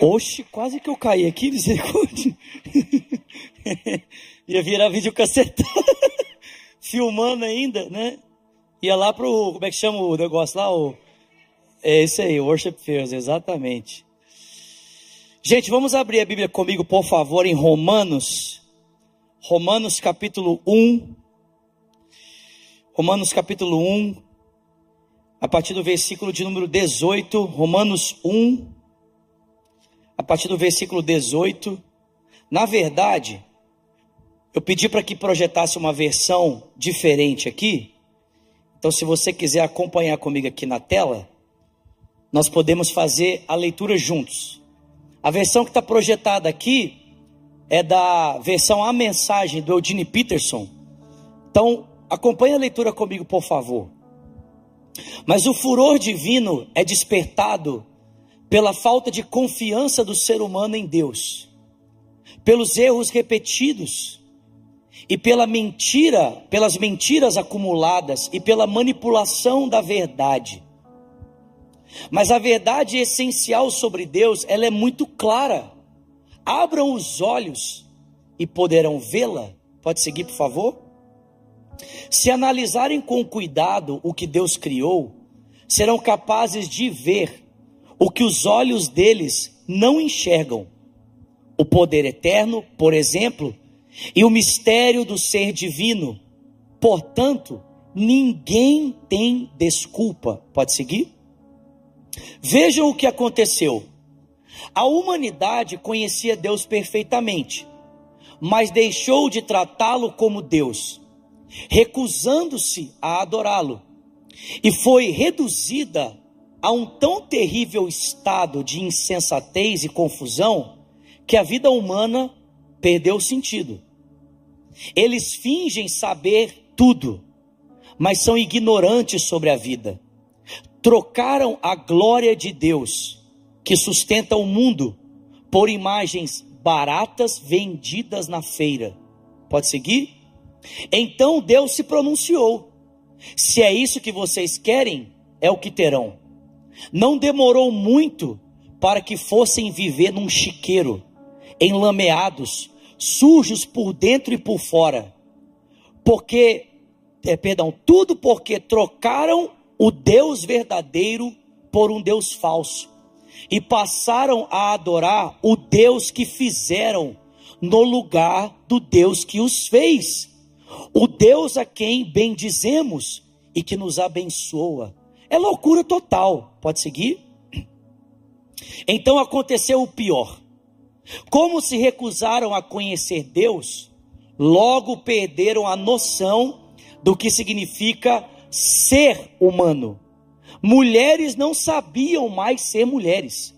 Oxe, quase que eu caí aqui, misericórdia. Ia virar vídeo cacetado. Filmando ainda, né? Ia lá pro, como é que chama o negócio lá? O, é isso aí, Worship Fairs, exatamente. Gente, vamos abrir a Bíblia comigo, por favor, em Romanos. Romanos capítulo 1. Romanos capítulo 1. A partir do versículo de número 18. Romanos 1 a partir do versículo 18. Na verdade, eu pedi para que projetasse uma versão diferente aqui. Então, se você quiser acompanhar comigo aqui na tela, nós podemos fazer a leitura juntos. A versão que está projetada aqui é da versão A Mensagem do Eugene Peterson. Então, acompanhe a leitura comigo, por favor. Mas o furor divino é despertado pela falta de confiança do ser humano em Deus, pelos erros repetidos e pela mentira, pelas mentiras acumuladas e pela manipulação da verdade. Mas a verdade essencial sobre Deus, ela é muito clara. Abram os olhos e poderão vê-la. Pode seguir, por favor? Se analisarem com cuidado o que Deus criou, serão capazes de ver o que os olhos deles não enxergam. O poder eterno, por exemplo, e o mistério do ser divino. Portanto, ninguém tem desculpa. Pode seguir? Vejam o que aconteceu. A humanidade conhecia Deus perfeitamente, mas deixou de tratá-lo como Deus, recusando-se a adorá-lo, e foi reduzida a um tão terrível estado de insensatez e confusão que a vida humana perdeu o sentido. Eles fingem saber tudo, mas são ignorantes sobre a vida. Trocaram a glória de Deus, que sustenta o mundo, por imagens baratas vendidas na feira. Pode seguir? Então Deus se pronunciou: se é isso que vocês querem, é o que terão. Não demorou muito para que fossem viver num chiqueiro, enlameados, sujos por dentro e por fora. Porque, é, perdão, tudo porque trocaram o Deus verdadeiro por um Deus falso e passaram a adorar o Deus que fizeram no lugar do Deus que os fez. O Deus a quem bendizemos e que nos abençoa. É loucura total. Pode seguir? Então aconteceu o pior. Como se recusaram a conhecer Deus, logo perderam a noção do que significa ser humano. Mulheres não sabiam mais ser mulheres.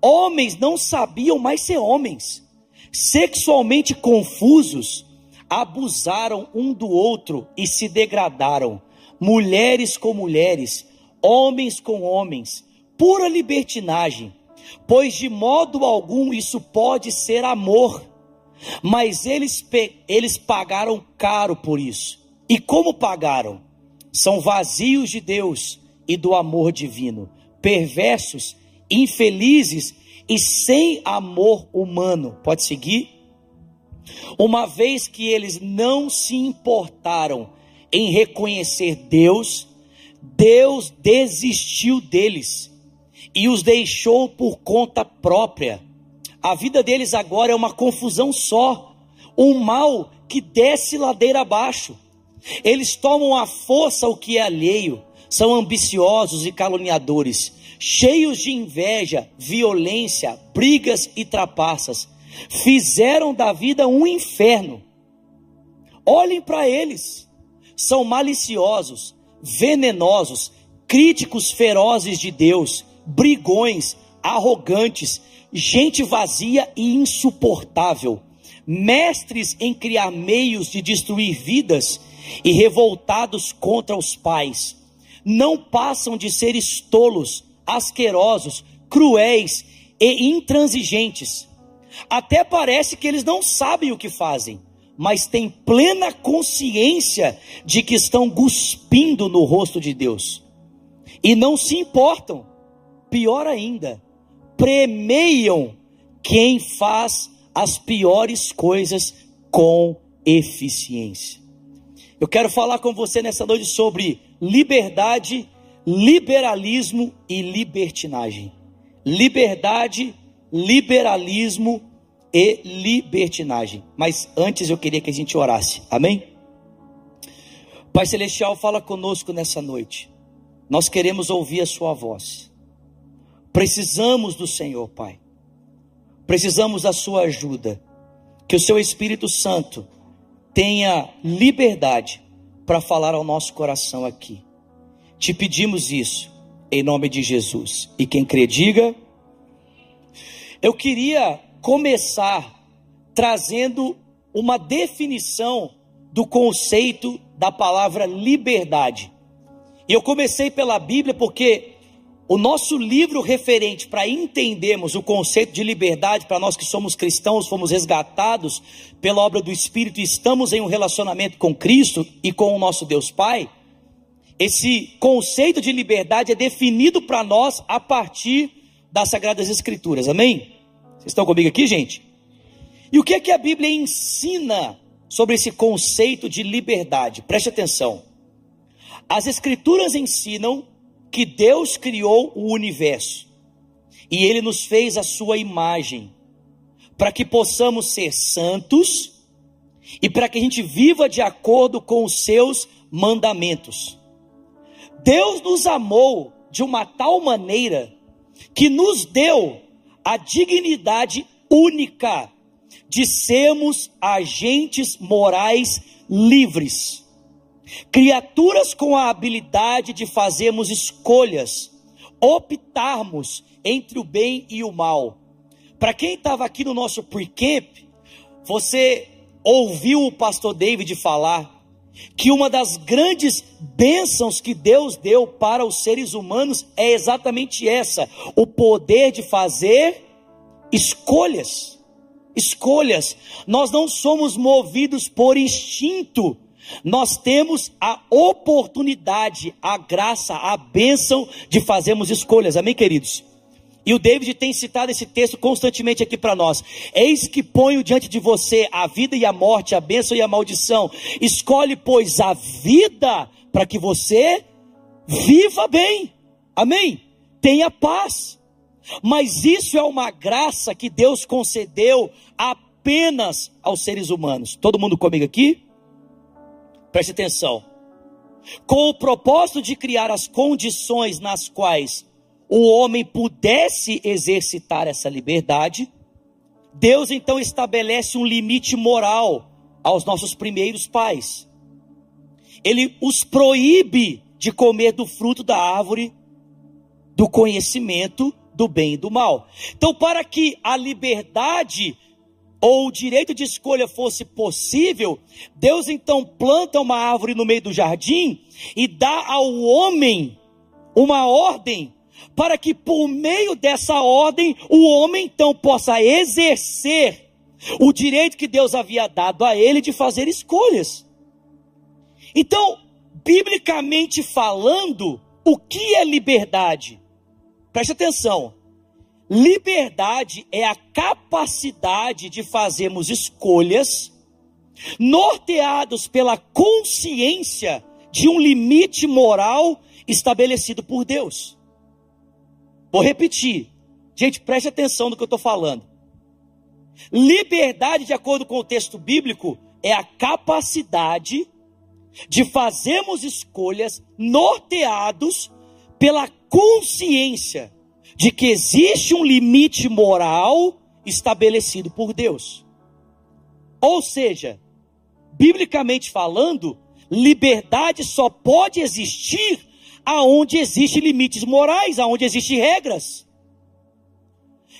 Homens não sabiam mais ser homens. Sexualmente confusos, abusaram um do outro e se degradaram. Mulheres com mulheres, homens com homens, pura libertinagem, pois de modo algum isso pode ser amor, mas eles, eles pagaram caro por isso. E como pagaram? São vazios de Deus e do amor divino, perversos, infelizes e sem amor humano. Pode seguir? Uma vez que eles não se importaram em reconhecer Deus, Deus desistiu deles e os deixou por conta própria. A vida deles agora é uma confusão só, um mal que desce ladeira abaixo. Eles tomam à força o que é alheio, são ambiciosos e caluniadores, cheios de inveja, violência, brigas e trapaças. Fizeram da vida um inferno. Olhem para eles, são maliciosos, venenosos, críticos ferozes de Deus, brigões, arrogantes, gente vazia e insuportável, mestres em criar meios de destruir vidas e revoltados contra os pais. Não passam de seres tolos, asquerosos, cruéis e intransigentes. Até parece que eles não sabem o que fazem mas têm plena consciência de que estão cuspindo no rosto de Deus e não se importam. Pior ainda, premiam quem faz as piores coisas com eficiência. Eu quero falar com você nessa noite sobre liberdade, liberalismo e libertinagem. Liberdade, liberalismo e libertinagem. Mas antes eu queria que a gente orasse. Amém? Pai Celestial, fala conosco nessa noite. Nós queremos ouvir a Sua voz. Precisamos do Senhor, Pai. Precisamos da Sua ajuda. Que o Seu Espírito Santo tenha liberdade para falar ao nosso coração aqui. Te pedimos isso em nome de Jesus. E quem crê, diga. Eu queria começar trazendo uma definição do conceito da palavra liberdade. E eu comecei pela Bíblia porque o nosso livro referente para entendermos o conceito de liberdade, para nós que somos cristãos, fomos resgatados pela obra do Espírito e estamos em um relacionamento com Cristo e com o nosso Deus Pai, esse conceito de liberdade é definido para nós a partir das Sagradas Escrituras, amém? Vocês estão comigo aqui, gente? E o que é que a Bíblia ensina sobre esse conceito de liberdade. Preste atenção. As Escrituras ensinam que Deus criou o universo e Ele nos fez a sua imagem, para que possamos ser santos e para que a gente viva de acordo com os seus mandamentos. Deus nos amou de uma tal maneira que nos deu a dignidade única de sermos agentes morais livres, criaturas com a habilidade de fazermos escolhas, optarmos entre o bem e o mal. Para quem estava aqui no nosso pre-camp, você ouviu o pastor David falar que uma das grandes bênçãos que Deus deu para os seres humanos é exatamente essa: o poder de fazer escolhas escolhas. Nós não somos movidos por instinto. Nós temos a oportunidade, a graça, a bênção de fazermos escolhas. Amém, queridos? E o David tem citado esse texto constantemente aqui para nós. Eis que ponho diante de você a vida e a morte, a bênção e a maldição. Escolhe, pois, a vida para que você viva bem. Amém? Tenha paz. Mas isso é uma graça que Deus concedeu apenas aos seres humanos. Todo mundo comigo aqui? Preste atenção. Com o propósito de criar as condições nas quais o homem pudesse exercitar essa liberdade, Deus então estabelece um limite moral aos nossos primeiros pais. Ele os proíbe de comer do fruto da árvore do conhecimento do bem e do mal. Então, para que a liberdade ou o direito de escolha fosse possível, Deus então planta uma árvore no meio do jardim e dá ao homem uma ordem para que por meio dessa ordem o homem então possa exercer o direito que Deus havia dado a ele de fazer escolhas. Então, biblicamente falando, o que é liberdade? Preste atenção. Liberdade é a capacidade de fazermos escolhas norteados pela consciência de um limite moral estabelecido por Deus. Vou repetir. Gente, preste atenção no que eu estou falando. Liberdade, de acordo com o texto bíblico, é a capacidade de fazermos escolhas norteados pela consciência de que existe um limite moral estabelecido por Deus. Ou seja, biblicamente falando, liberdade só pode existir aonde existem limites morais, aonde existem regras.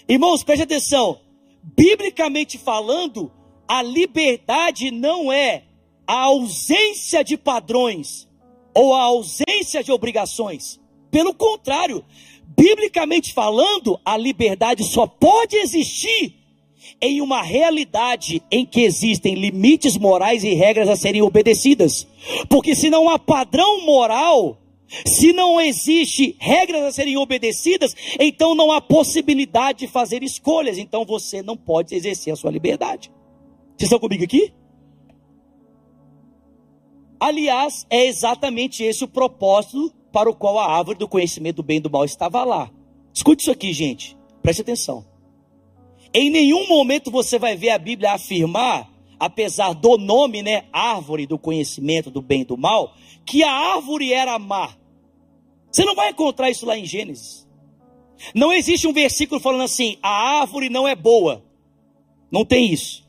Irmãos, preste atenção. Biblicamente falando, a liberdade não é a ausência de padrões ou a ausência de obrigações. Pelo contrário, biblicamente falando, a liberdade só pode existir em uma realidade em que existem limites morais e regras a serem obedecidas. Porque se não há padrão moral, Se não existe regras a serem obedecidas, então não há possibilidade de fazer escolhas. Então você não pode exercer a sua liberdade. Vocês estão comigo aqui? Aliás, é exatamente esse o propósito para o qual a árvore do conhecimento do bem e do mal estava lá. Escute isso aqui, gente. Preste atenção. Em nenhum momento você vai ver a Bíblia afirmar, apesar do nome, né, árvore do conhecimento do bem e do mal, que a árvore era má. Você não vai encontrar isso lá em Gênesis. Não existe um versículo falando assim: a árvore não é boa. Não tem isso.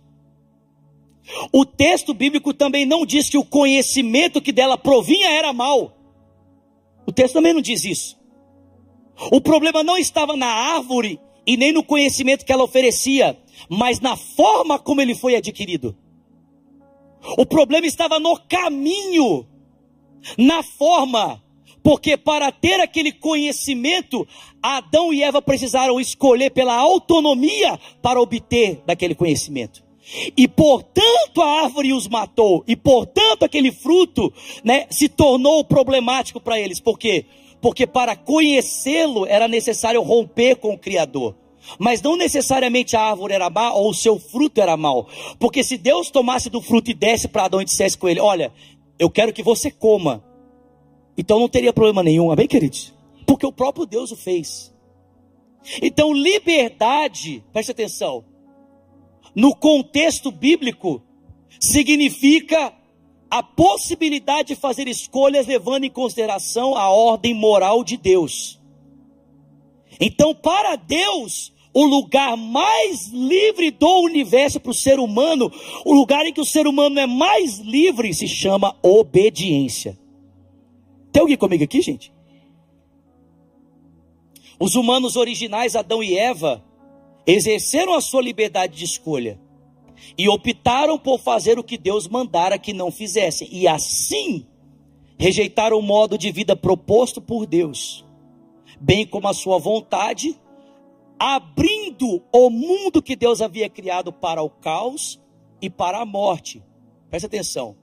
O texto bíblico também não diz que o conhecimento que dela provinha era mal. O texto também não diz isso. O problema não estava na árvore e nem no conhecimento que ela oferecia, mas na forma como ele foi adquirido. O problema estava no caminho, na forma, porque para ter aquele conhecimento, Adão e Eva precisaram escolher pela autonomia para obter daquele conhecimento. E portanto a árvore os matou, e portanto aquele fruto né, se tornou problemático para eles. Por quê? Porque para conhecê-lo era necessário romper com o Criador. Mas não necessariamente a árvore era má ou o seu fruto era mau. Porque se Deus tomasse do fruto e desse para Adão e dissesse com ele: Olha, eu quero que você coma. Então não teria problema nenhum, amém, queridos? Porque o próprio Deus o fez. Então, liberdade, preste atenção, no contexto bíblico, significa a possibilidade de fazer escolhas levando em consideração a ordem moral de Deus. Então, para Deus, o lugar mais livre do universo para o ser humano, o lugar em que o ser humano é mais livre, se chama obediência. Tem alguém comigo aqui, gente? Os humanos originais, Adão e Eva, exerceram a sua liberdade de escolha e optaram por fazer o que Deus mandara que não fizessem, e assim rejeitaram o modo de vida proposto por Deus, bem como a sua vontade, abrindo o mundo que Deus havia criado para o caos e para a morte. Presta atenção.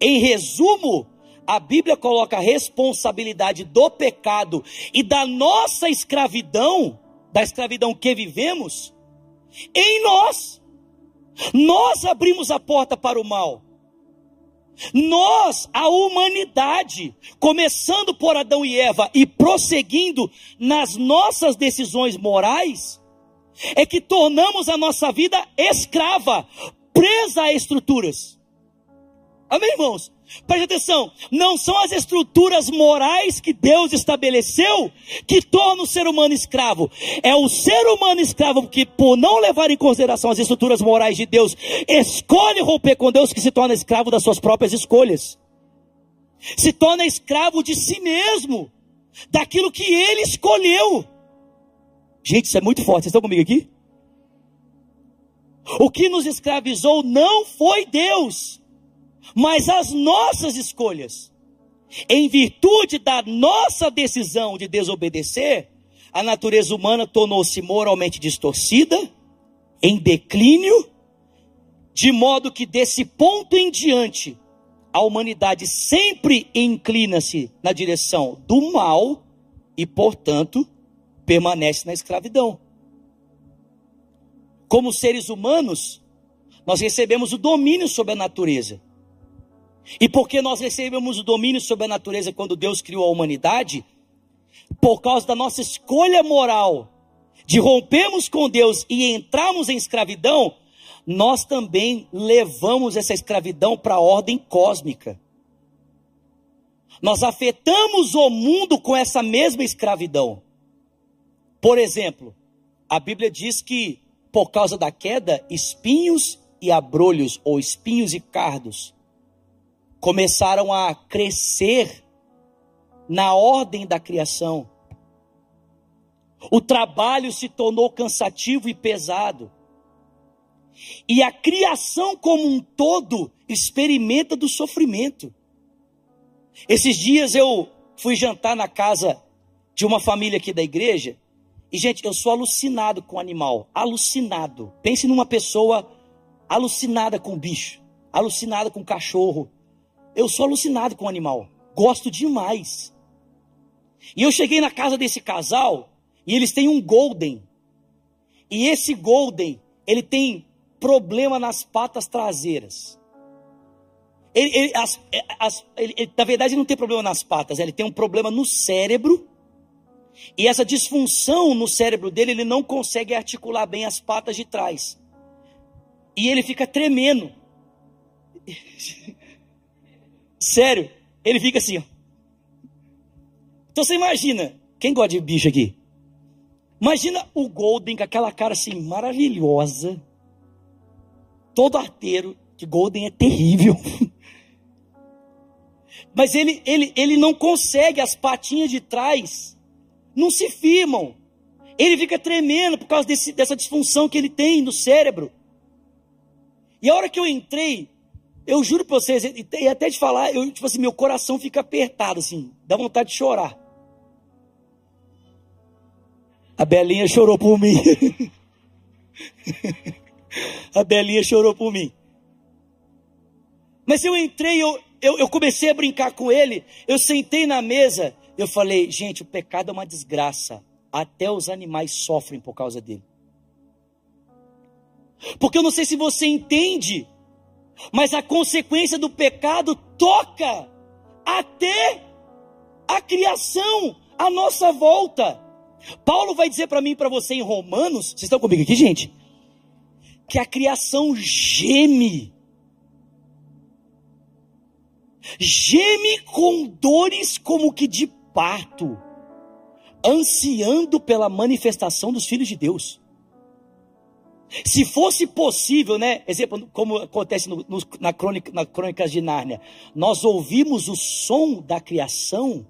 Em resumo, a Bíblia coloca a responsabilidade do pecado e da nossa escravidão da escravidão que vivemos, em nós. Nós abrimos a porta para o mal. Nós, a humanidade, começando por Adão e Eva e prosseguindo nas nossas decisões morais, é que tornamos a nossa vida escrava, presa a estruturas. Amém, irmãos? Preste atenção, não são as estruturas morais que Deus estabeleceu que tornam o ser humano escravo. É o ser humano escravo que, por não levar em consideração as estruturas morais de Deus, escolhe romper com Deus, que se torna escravo das suas próprias escolhas. Se torna escravo de si mesmo, daquilo que ele escolheu. Gente, isso é muito forte. Vocês estão comigo aqui? O que nos escravizou não foi Deus mas as nossas escolhas. Em virtude da nossa decisão de desobedecer, a natureza humana tornou-se moralmente distorcida, em declínio, de modo que desse ponto em diante, a humanidade sempre inclina-se na direção do mal e, portanto, permanece na escravidão. Como seres humanos, nós recebemos o domínio sobre a natureza. E porque nós recebemos o domínio sobre a natureza quando Deus criou a humanidade, por causa da nossa escolha moral de rompermos com Deus e entrarmos em escravidão, nós também levamos essa escravidão para a ordem cósmica. Nós afetamos o mundo com essa mesma escravidão. Por exemplo, a Bíblia diz que por causa da queda, espinhos e abrolhos, ou espinhos e cardos, começaram a crescer na ordem da criação. O trabalho se tornou cansativo e pesado. E a criação como um todo experimenta do sofrimento. Esses dias eu fui jantar na casa de uma família aqui da igreja. E, gente, eu sou alucinado com animal. Alucinado. Pense numa pessoa alucinada com bicho. Alucinada com cachorro. Eu sou alucinado com o animal. Gosto demais. E eu cheguei na casa desse casal e eles têm um golden. E esse golden, ele tem problema nas patas traseiras. Ele, ele, as, é, as, ele, na verdade, ele não tem problema nas patas, ele tem um problema no cérebro. E essa disfunção no cérebro dele, ele não consegue articular bem as patas de trás. E ele fica tremendo. Sério, ele fica assim. Ó. Então você imagina, quem gosta de bicho aqui? Imagina o Golden com aquela cara assim maravilhosa, todo arteiro, que Golden é terrível. Mas ele, ele, ele não consegue, as patinhas de trás não se firmam. Ele fica tremendo por causa desse, dessa disfunção que ele tem no cérebro. E a hora que eu entrei, eu juro para vocês, e até de falar, eu, tipo assim, meu coração fica apertado, assim, dá vontade de chorar. A Belinha chorou por mim. a Belinha chorou por mim. Mas eu entrei, eu, eu, eu comecei a brincar com ele, eu sentei na mesa, eu falei, gente, o pecado é uma desgraça. Até os animais sofrem por causa dele. Porque eu não sei se você entende, mas a consequência do pecado toca até a criação à nossa volta. Paulo vai dizer para mim e para você em Romanos, vocês estão comigo aqui, gente? Que a criação geme geme com dores como que de parto, ansiando pela manifestação dos filhos de Deus. Se fosse possível, né? Exemplo, como acontece no, no, na, crônica, na crônica de Nárnia, nós ouvimos o som da criação,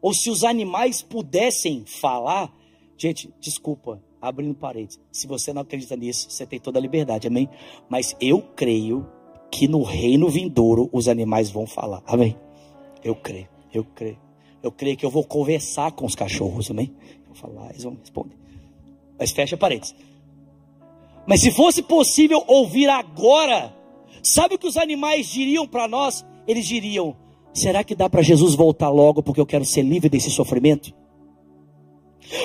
ou se os animais pudessem falar, gente, desculpa, abrindo parênteses, se você não acredita nisso, você tem toda a liberdade, amém? Mas eu creio que no reino vindouro os animais vão falar. Amém? Eu creio, eu creio. Eu creio que eu vou conversar com os cachorros, amém? Vou falar, eles vão responder. Mas fecha parênteses. Mas se fosse possível ouvir agora, sabe o que os animais diriam para nós? Eles diriam: será que dá para Jesus voltar logo porque eu quero ser livre desse sofrimento?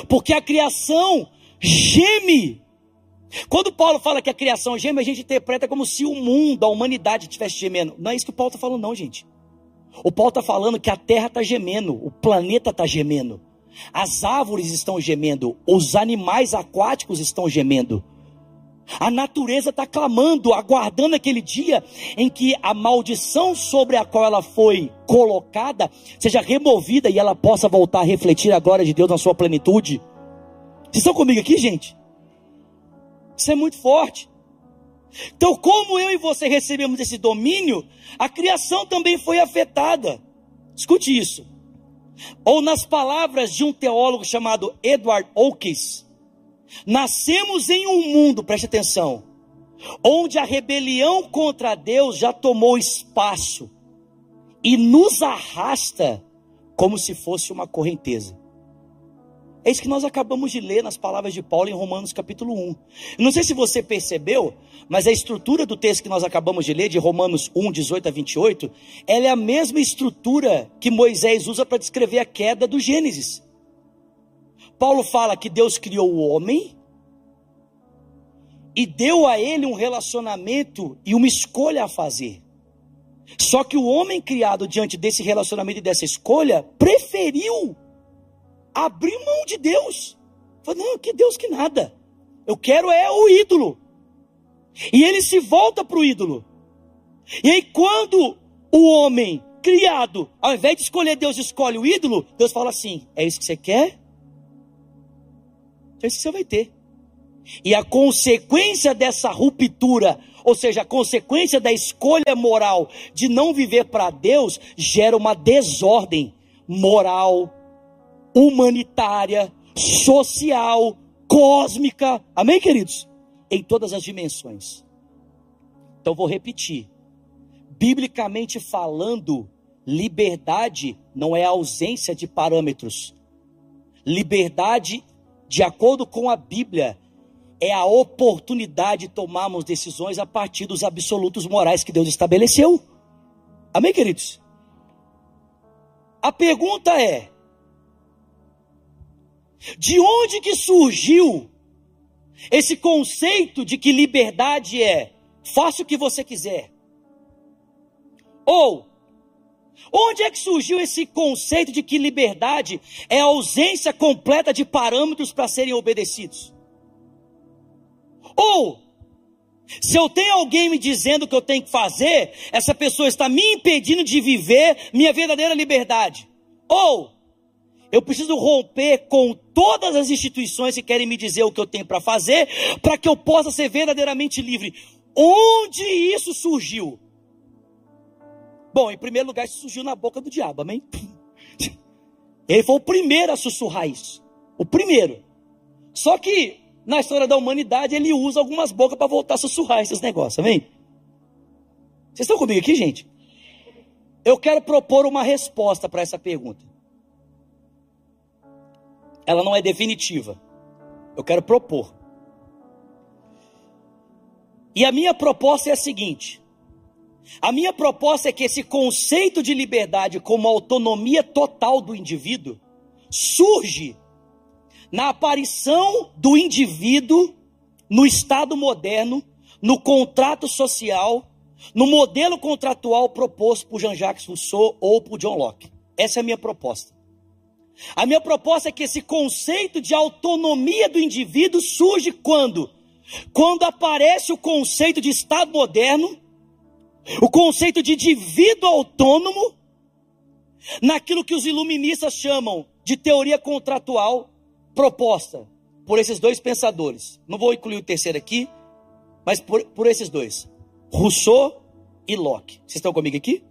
Porque a criação geme quando Paulo fala que a criação geme, a gente interpreta como se o mundo, a humanidade estivesse gemendo. Não é isso que o Paulo está falando, não, gente. O Paulo está falando que a terra está gemendo, o planeta está gemendo, as árvores estão gemendo, os animais aquáticos estão gemendo. A natureza está clamando, aguardando aquele dia em que a maldição sobre a qual ela foi colocada seja removida e ela possa voltar a refletir a glória de Deus na sua plenitude. Vocês estão comigo aqui, gente? Isso é muito forte. Então, como eu e você recebemos esse domínio, a criação também foi afetada. Escute isso. Ou nas palavras de um teólogo chamado Edward Oakes, nascemos em um mundo, preste atenção, onde a rebelião contra Deus já tomou espaço e nos arrasta como se fosse uma correnteza. É isso que nós acabamos de ler nas palavras de Paulo em Romanos capítulo 1. não sei se você percebeu, mas a estrutura do texto que nós acabamos de ler, de Romanos 1, 18 a 28, ela é a mesma estrutura que Moisés usa para descrever a queda do Gênesis. Paulo fala que Deus criou o homem e deu a ele um relacionamento e uma escolha a fazer. Só que o homem criado diante desse relacionamento e dessa escolha preferiu abrir mão de Deus. Falei, não, que Deus que nada. Eu quero é o ídolo. E ele se volta para o ídolo. E aí, quando o homem criado, ao invés de escolher Deus, escolhe o ídolo, Deus fala assim: é isso que você quer? Isso você vai ter. E a consequência dessa ruptura, ou seja, a consequência da escolha moral de não viver para Deus, gera uma desordem moral, humanitária, social, cósmica. Amém, queridos? Em todas as dimensões. Então vou repetir. Biblicamente falando, liberdade não é ausência de parâmetros. Liberdade, de acordo com a Bíblia, é a oportunidade de tomarmos decisões a partir dos absolutos morais que Deus estabeleceu. Amém, queridos? A pergunta é: de onde que surgiu esse conceito de que liberdade é faça o que você quiser? Ou onde é que surgiu esse conceito de que liberdade é a ausência completa de parâmetros para serem obedecidos? Ou se eu tenho alguém me dizendo o que eu tenho que fazer, essa pessoa está me impedindo de viver minha verdadeira liberdade. Ou eu preciso romper com todas as instituições que querem me dizer o que eu tenho para fazer, para que eu possa ser verdadeiramente livre. Onde isso surgiu? Bom, em primeiro lugar, isso surgiu na boca do diabo, amém? Ele foi o primeiro a sussurrar isso. O primeiro. Só que na história da humanidade, ele usa algumas bocas para voltar a sussurrar esses negócios, amém? Vocês estão comigo aqui, gente? Eu quero propor uma resposta para essa pergunta. Ela não é definitiva. Eu quero propor. E a minha proposta é a seguinte: a minha proposta é que esse conceito de liberdade como autonomia total do indivíduo surge na aparição do indivíduo no Estado moderno, no contrato social, no modelo contratual proposto por Jean-Jacques Rousseau ou por John Locke. Essa é a minha proposta. A minha proposta é que esse conceito de autonomia do indivíduo surge quando? Quando aparece o conceito de Estado moderno, o conceito de indivíduo autônomo, naquilo que os iluministas chamam de teoria contratual, proposta por esses dois pensadores. Não vou incluir o terceiro aqui, mas por, por esses dois: Rousseau e Locke. Vocês estão comigo aqui?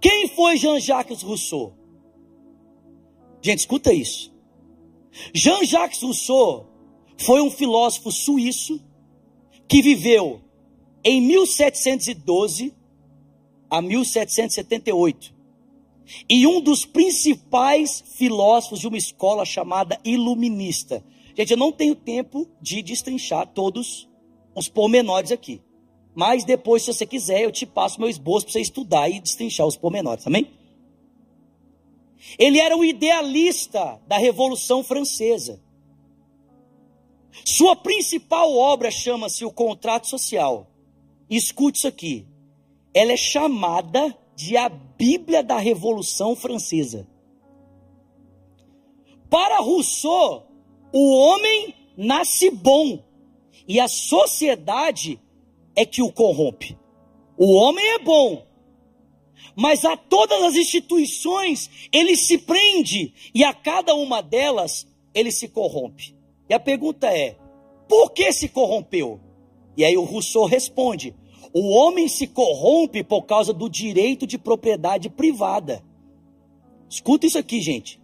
Quem foi Jean-Jacques Rousseau? Gente, escuta isso. Jean-Jacques Rousseau foi um filósofo suíço que viveu em 1712 a 1778 e um dos principais filósofos de uma escola chamada iluminista. Gente, eu não tenho tempo de destrinchar todos os pormenores aqui. Mas depois, se você quiser, eu te passo meu esboço para você estudar e destrinchar os pormenores, amém? Ele era o idealista da Revolução Francesa. Sua principal obra chama-se O Contrato Social. Escute isso aqui. Ela é chamada de a Bíblia da Revolução Francesa. Para Rousseau, o homem nasce bom e a sociedade é que o corrompe. O homem é bom, mas a todas as instituições ele se prende e a cada uma delas ele se corrompe. E a pergunta é: por que se corrompeu? E aí o Rousseau responde: o homem se corrompe por causa do direito de propriedade privada. Escuta isso aqui, gente.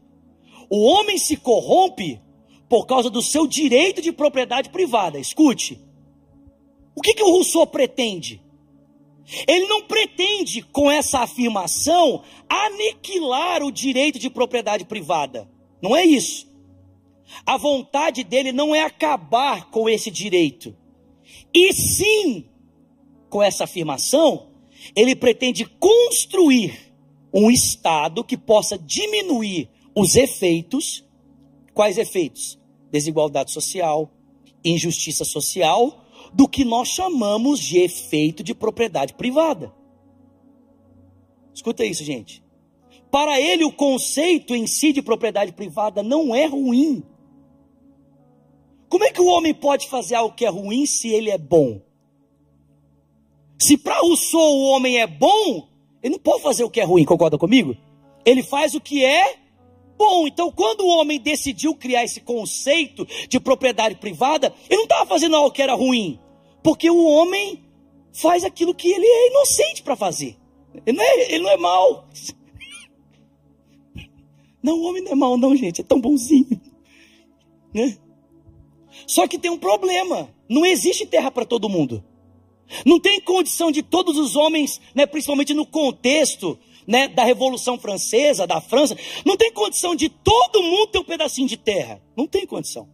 O homem se corrompe por causa do seu direito de propriedade privada. Escute. O que, que o Rousseau pretende? Ele não pretende, com essa afirmação, aniquilar o direito de propriedade privada. Não é isso. A vontade dele não é acabar com esse direito, e sim com essa afirmação, ele pretende construir um Estado que possa diminuir os efeitos. Quais efeitos? Desigualdade social, injustiça social, do que nós chamamos de efeito de propriedade privada. Escuta isso, gente. Para ele, o conceito em si de propriedade privada não é ruim. Como é que o homem pode fazer algo que é ruim se ele é bom? Se para Rousseau o homem é bom, ele não pode fazer o que é ruim, concorda comigo? Ele faz o que é bom. Então, quando o homem decidiu criar esse conceito de propriedade privada, ele não estava fazendo algo que era ruim, porque o homem faz aquilo que ele é inocente para fazer. Ele não é, ele não é mal. Não, o homem não é mal, não, gente. É tão bonzinho. Né? Só que tem um problema. Não existe terra para todo mundo. Não tem condição de todos os homens, né, principalmente no contexto né, da Revolução Francesa, da França, não tem condição de todo mundo ter um pedacinho de terra. Não tem condição.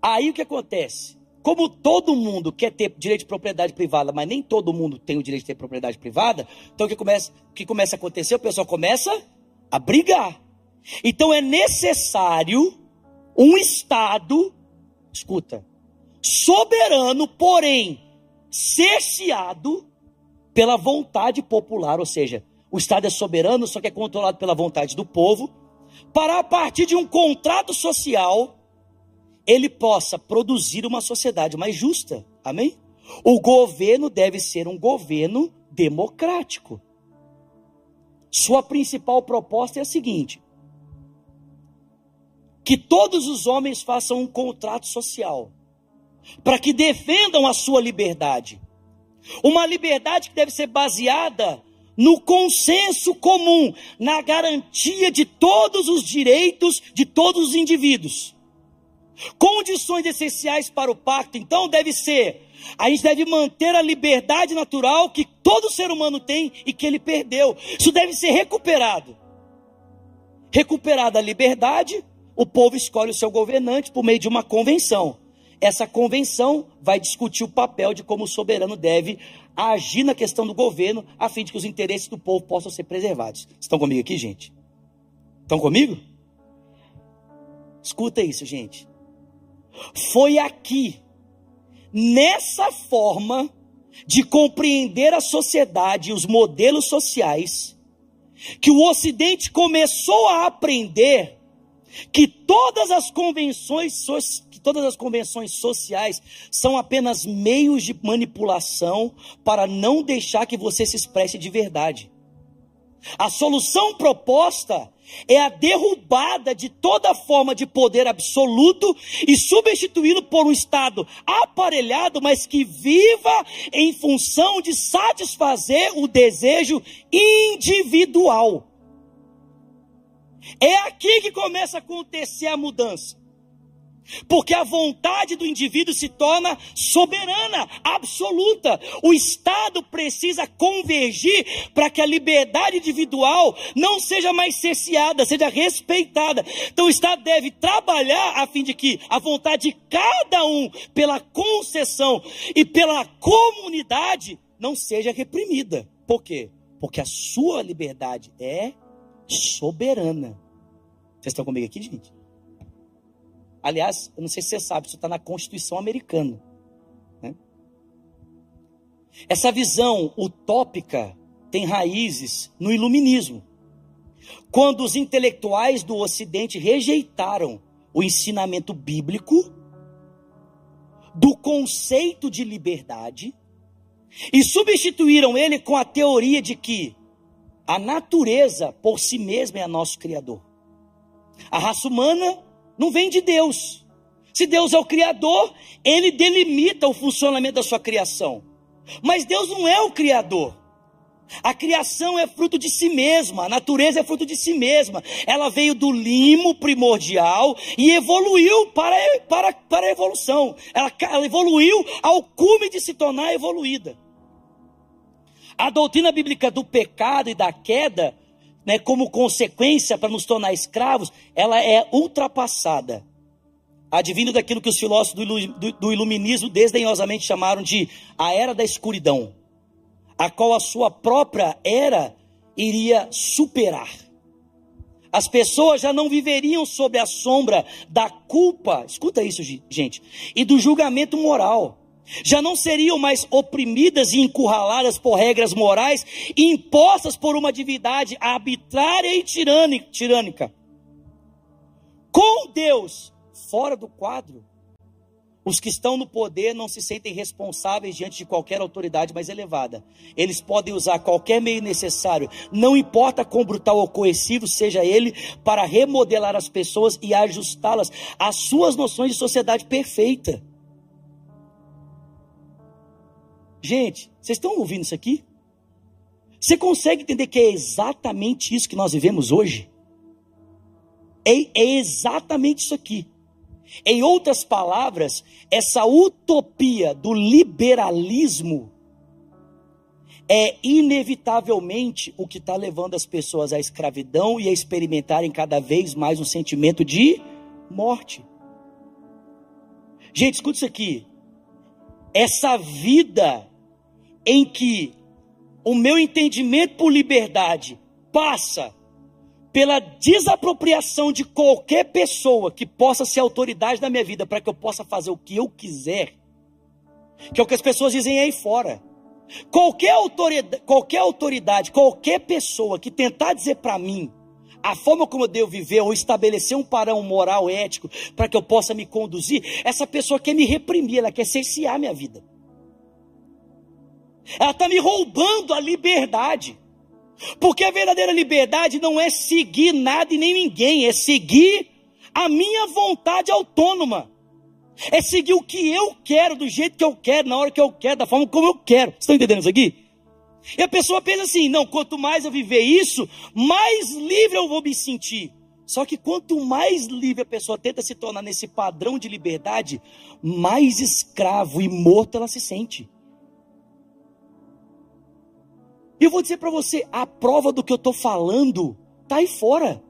Aí o que acontece? como todo mundo quer ter direito de propriedade privada, mas nem todo mundo tem o direito de ter propriedade privada, então o que começa, o que começa a acontecer? O pessoal começa a brigar. Então é necessário um Estado, escuta, soberano, porém cerceado pela vontade popular, ou seja, o Estado é soberano, só que é controlado pela vontade do povo, para a partir de um contrato social ele possa produzir uma sociedade mais justa. Amém? O governo deve ser um governo democrático. Sua principal proposta é a seguinte: que todos os homens façam um contrato social, para que defendam a sua liberdade. Uma liberdade que deve ser baseada no consenso comum, na garantia de todos os direitos de todos os indivíduos. Condições essenciais para o pacto, então, deve ser: a gente deve manter a liberdade natural que todo ser humano tem e que ele perdeu. Isso deve ser recuperado. Recuperada a liberdade, o povo escolhe o seu governante por meio de uma convenção. Essa convenção vai discutir o papel de como o soberano deve agir na questão do governo, a fim de que os interesses do povo possam ser preservados. Estão comigo aqui, gente? Estão comigo? Escuta isso, gente. Foi aqui, nessa forma de compreender a sociedade e os modelos sociais, que o Ocidente começou a aprender que todas as convenções todas as convenções sociais são apenas meios de manipulação para não deixar que você se expresse de verdade. A solução proposta é a derrubada de toda forma de poder absoluto e substituí-lo por um Estado aparelhado, mas que viva em função de satisfazer o desejo individual. É aqui que começa a acontecer a mudança. Porque a vontade do indivíduo se torna soberana, absoluta. O Estado precisa convergir para que a liberdade individual não seja mais cerceada, seja respeitada. Então o Estado deve trabalhar a fim de que a vontade de cada um, pela concessão e pela comunidade, não seja reprimida. Por quê? Porque a sua liberdade é soberana. Vocês estão comigo aqui, gente? Aliás, eu não sei se você sabe, isso está na Constituição americana. Né? Essa visão utópica tem raízes no iluminismo. Quando os intelectuais do Ocidente rejeitaram o ensinamento bíblico do conceito de liberdade e substituíram ele com a teoria de que a natureza por si mesma é nosso Criador. A raça humana não vem de Deus. Se Deus é o Criador, ele delimita o funcionamento da sua criação. Mas Deus não é o Criador. A criação é fruto de si mesma, a natureza é fruto de si mesma. Ela veio do limo primordial e evoluiu para, para, para a evolução. Ela, ela evoluiu ao cume de se tornar evoluída. A doutrina bíblica do pecado e da queda né, como consequência para nos tornar escravos, ela é ultrapassada. Advindo daquilo que os filósofos do, do, do iluminismo desdenhosamente chamaram de a era da escuridão, a qual a sua própria era iria superar. As pessoas já não viveriam sob a sombra da culpa, escuta isso, gente, e do julgamento moral já não seriam mais oprimidas e encurraladas por regras morais impostas por uma divindade arbitrária e tirânica. Com Deus fora do quadro, os que estão no poder não se sentem responsáveis diante de qualquer autoridade mais elevada. Eles podem usar qualquer meio necessário, não importa quão brutal ou coercivo seja ele, para remodelar as pessoas e ajustá-las às suas noções de sociedade perfeita. Gente, vocês estão ouvindo isso aqui? Você consegue entender que é exatamente isso que nós vivemos hoje? É, é exatamente isso aqui. Em outras palavras, essa utopia do liberalismo é inevitavelmente o que está levando as pessoas à escravidão e a experimentarem cada vez mais um sentimento de morte. Gente, escuta isso aqui. essa vida em que o meu entendimento por liberdade passa pela desapropriação de qualquer pessoa que possa ser autoridade na minha vida para que eu possa fazer o que eu quiser, que é o que as pessoas dizem aí fora. Qualquer autoridade, qualquer, autoridade, qualquer pessoa que tentar dizer para mim a forma como eu devo viver ou estabelecer um padrão moral, ético, para que eu possa me conduzir, essa pessoa quer me reprimir, ela quer cercear minha vida. Ela está me roubando a liberdade. Porque a verdadeira liberdade não é seguir nada e nem ninguém, é seguir a minha vontade autônoma. É seguir o que eu quero, do jeito que eu quero, na hora que eu quero, da forma como eu quero. Vocês estão entendendo isso aqui? E a pessoa pensa assim: não, quanto mais eu viver isso, mais livre eu vou me sentir. Só que quanto mais livre a pessoa tenta se tornar nesse padrão de liberdade, mais escravo e morto ela se sente. E eu vou dizer para você, a prova do que eu estou falando está aí fora.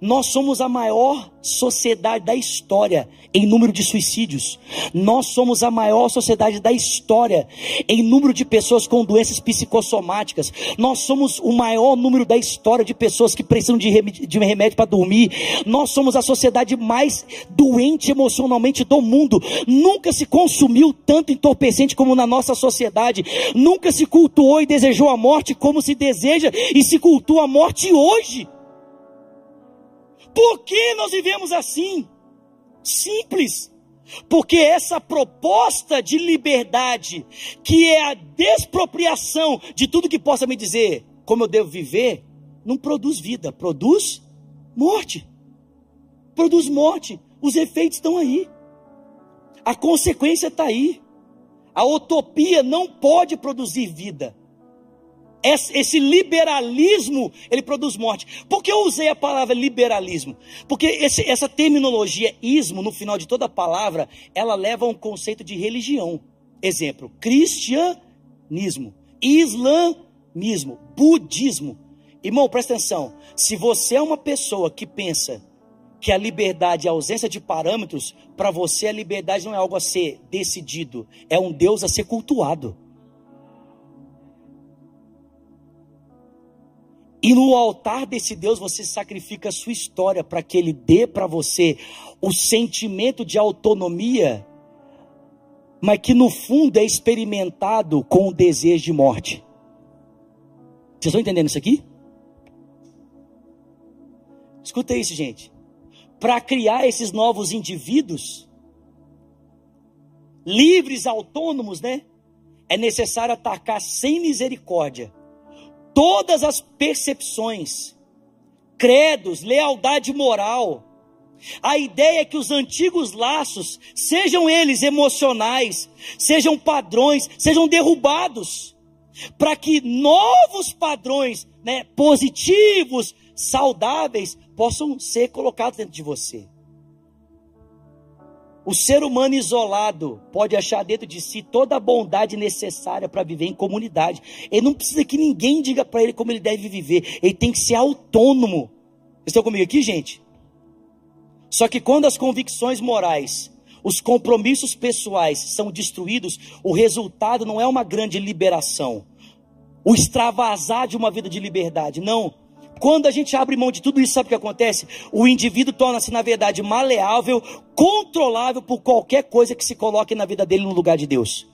Nós somos a maior sociedade da história em número de suicídios. Nós somos a maior sociedade da história em número de pessoas com doenças psicossomáticas. Nós somos o maior número da história de pessoas que precisam de de remédio para dormir. Nós somos a sociedade mais doente emocionalmente do mundo. Nunca se consumiu tanto entorpecente como na nossa sociedade. Nunca se cultuou e desejou a morte como se deseja e se cultua a morte hoje. Por que nós vivemos assim? Simples. Porque essa proposta de liberdade, que é a despropriação de tudo que possa me dizer como eu devo viver, não produz vida, produz morte. Produz morte. Os efeitos estão aí. A consequência está aí. A utopia não pode produzir vida. Esse liberalismo, ele produz morte. Por que eu usei a palavra liberalismo? Porque esse, essa terminologia ismo, no final de toda palavra, ela leva a um conceito de religião. Exemplo, cristianismo, islamismo, budismo. Irmão, presta atenção. Se você é uma pessoa que pensa que a liberdade é a ausência de parâmetros, para você a liberdade não é algo a ser decidido, é um Deus a ser cultuado. E no altar desse Deus você sacrifica a sua história para que ele dê para você o sentimento de autonomia, mas que no fundo é experimentado com o desejo de morte. Vocês estão entendendo isso aqui? Escuta isso, gente. Para criar esses novos indivíduos, livres, autônomos, né? É necessário atacar sem misericórdia todas as percepções, credos, lealdade moral. A ideia é que os antigos laços, sejam eles emocionais, sejam padrões, sejam derrubados, para que novos padrões né, positivos, saudáveis, possam ser colocados dentro de você. O ser humano isolado pode achar dentro de si toda a bondade necessária para viver em comunidade. Ele não precisa que ninguém diga para ele como ele deve viver. Ele tem que ser autônomo. Estão comigo aqui, gente? Só que quando as convicções morais, os compromissos pessoais são destruídos, o resultado não é uma grande liberação, o extravasar de uma vida de liberdade. Não quando a gente abre mão de tudo isso, sabe o que acontece? O indivíduo torna-se, na verdade, maleável, controlável por qualquer coisa que se coloque na vida dele no lugar de Deus.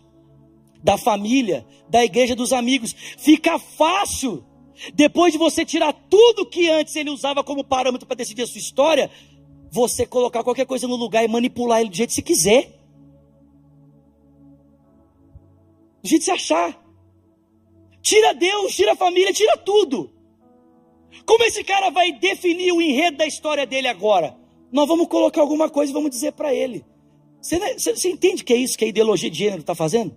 Da família, da igreja, dos amigos. Fica fácil, depois de você tirar tudo que antes ele usava como parâmetro para decidir a sua história, você colocar qualquer coisa no lugar e manipular ele do jeito que você quiser. Do jeito que você achar. Tira Deus, tira a família, tira tudo. Como esse cara vai definir o enredo da história dele agora? Nós vamos colocar alguma coisa e vamos dizer para ele. Você, você, você, entende que é isso que a ideologia de gênero está fazendo?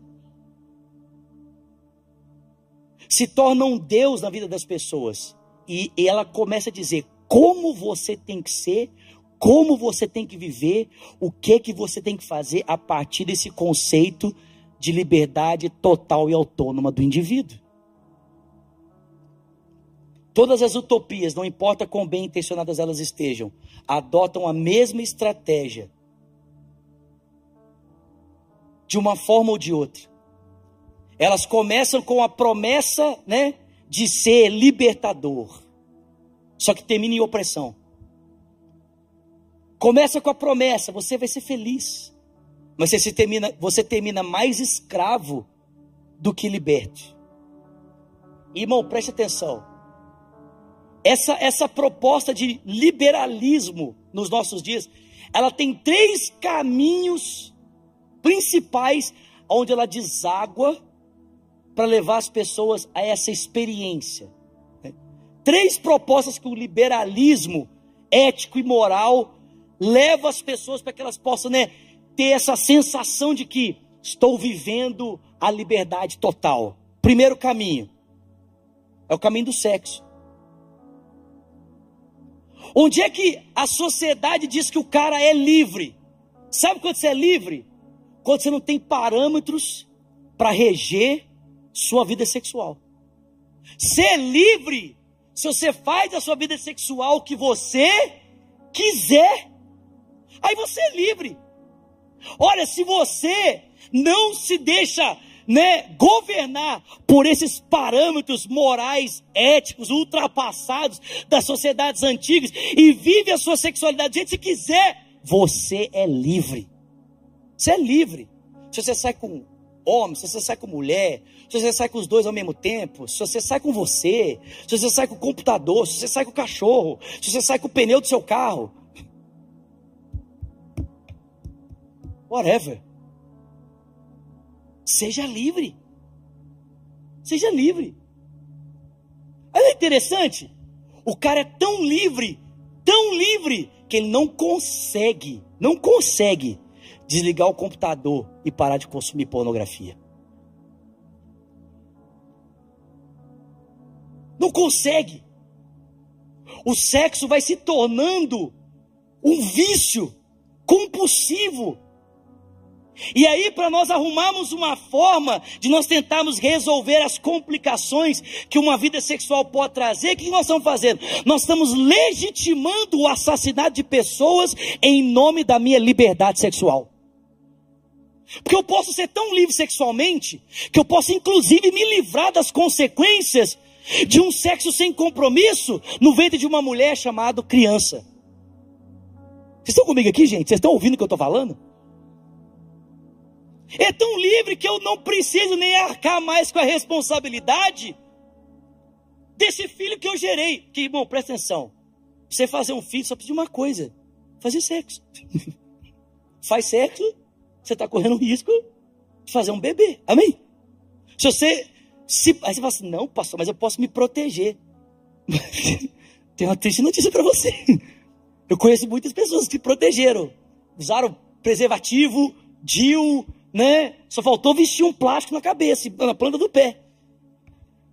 Se torna um Deus na vida das pessoas. E, e ela começa a dizer como você tem que ser, como você tem que viver, o que que você tem que fazer a partir desse conceito de liberdade total e autônoma do indivíduo. Todas as utopias, não importa quão bem intencionadas elas estejam, adotam a mesma estratégia de uma forma ou de outra. Elas começam com a promessa, né, de ser libertador. Só que termina em opressão. Começa com a promessa, você vai ser feliz. Mas você termina, você termina mais escravo do que liberto. Irmão, preste atenção. Essa, essa proposta de liberalismo nos nossos dias, ela tem três caminhos principais onde ela deságua para levar as pessoas a essa experiência. Né? Três propostas que o liberalismo ético e moral leva as pessoas para que elas possam né, ter essa sensação de que estou vivendo a liberdade total. Primeiro caminho é o caminho do sexo. Onde é que a sociedade diz que o cara é livre? Sabe quando você é livre? Quando você não tem parâmetros para reger sua vida sexual. Ser livre se você faz a sua vida sexual o que você quiser. Aí você é livre. Olha, se você não se deixa né, governar por esses parâmetros morais, éticos, ultrapassados das sociedades antigas e vive a sua sexualidade do jeito que quiser, você é livre. Você é livre. Se você sai com homem, se você sai com mulher, se você sai com os dois ao mesmo tempo, se você sai com você, se você sai com o computador, se você sai com o cachorro, se você sai com o pneu do seu carro. Whatever. Seja livre. Seja livre. Olha interessante. O cara é tão livre, tão livre, que ele não consegue, não consegue desligar o computador e parar de consumir pornografia. Não consegue. O sexo vai se tornando um vício compulsivo e aí, para nós arrumarmos uma forma de nós tentarmos resolver as complicações que uma vida sexual pode trazer, o que nós estamos fazendo? Nós estamos legitimando o assassinato de pessoas em nome da minha liberdade sexual. Porque eu posso ser tão livre sexualmente que eu posso, inclusive, me livrar das consequências de um sexo sem compromisso no ventre de uma mulher chamada criança. Vocês estão comigo aqui, gente? Vocês estão ouvindo o que eu estou falando? É tão livre que eu não preciso nem arcar mais com a responsabilidade desse filho que eu gerei. Que, irmão, presta atenção. Você fazer um filho só precisa de uma coisa: fazer sexo. Faz sexo, você está correndo o risco de fazer um bebê. Amém? Se você. Se, aí você fala assim: não, pastor, mas eu posso me proteger. Tem uma triste notícia para você. Eu conheço muitas pessoas que protegeram, usaram preservativo, DIU, né? Só faltou vestir um plástico na cabeça, na planta do pé.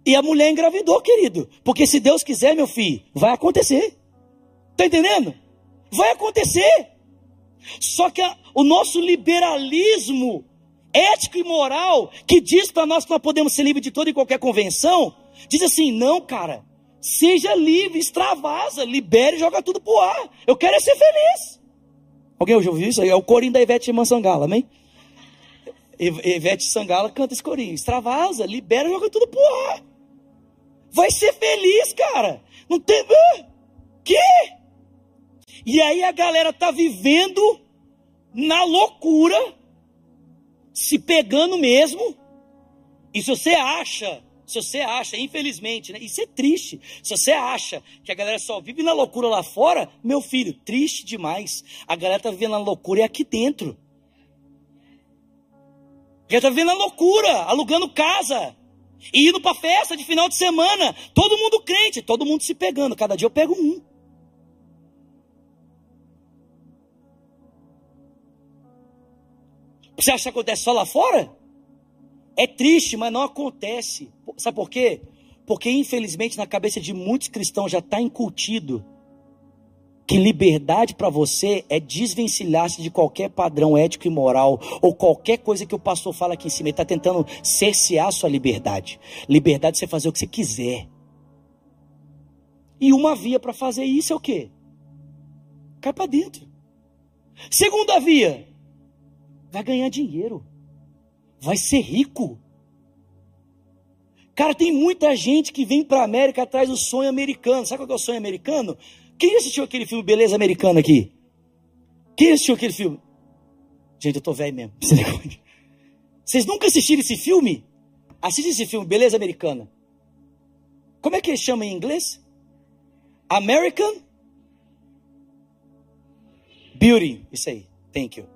E a mulher engravidou, querido. Porque se Deus quiser, meu filho, vai acontecer. Tá entendendo? Vai acontecer. Só que a, o nosso liberalismo ético e moral, que diz para nós que nós podemos ser livres de toda e qualquer convenção, diz assim: não, cara, seja livre, extravasa, libere e joga tudo pro ar. Eu quero é ser feliz. Alguém já ouviu isso? É o corinho da Ivete Mansangala, amém? Ivete Sangala canta esse corinho. Extravasa, libera, joga tudo pro ar. Vai ser feliz, cara. Não tem. Uh, que? E aí a galera tá vivendo na loucura, se pegando mesmo. E se você acha, se você acha, infelizmente, né, isso é triste. Se você acha que a galera só vive na loucura lá fora, meu filho, triste demais. A galera tá vivendo na loucura é aqui dentro. Já está vivendo a loucura, alugando casa. E indo para festa de final de semana. Todo mundo crente, todo mundo se pegando. Cada dia eu pego um. Você acha que acontece só lá fora? É triste, mas não acontece. Sabe por quê? Porque infelizmente na cabeça de muitos cristãos já está incutido que liberdade para você é desvencilhar-se de qualquer padrão ético e moral ou qualquer coisa que o pastor fala aqui em cima. Ele está tentando cercear a sua liberdade. Liberdade é você fazer o que você quiser. E uma via para fazer isso é o quê? Cai para dentro. Segunda via, vai ganhar dinheiro. vai ser rico. Cara, tem muita gente que vem para a América atrás do sonho americano. Sabe qual é o sonho americano? Quem assistiu aquele filme Beleza Americana aqui? Quem assistiu aquele filme? Gente, eu tô velho mesmo. Vocês nunca assistiram esse filme? Assiste esse filme, Beleza Americana. Como é que ele chama em inglês? American Beauty. Isso aí. Thank you.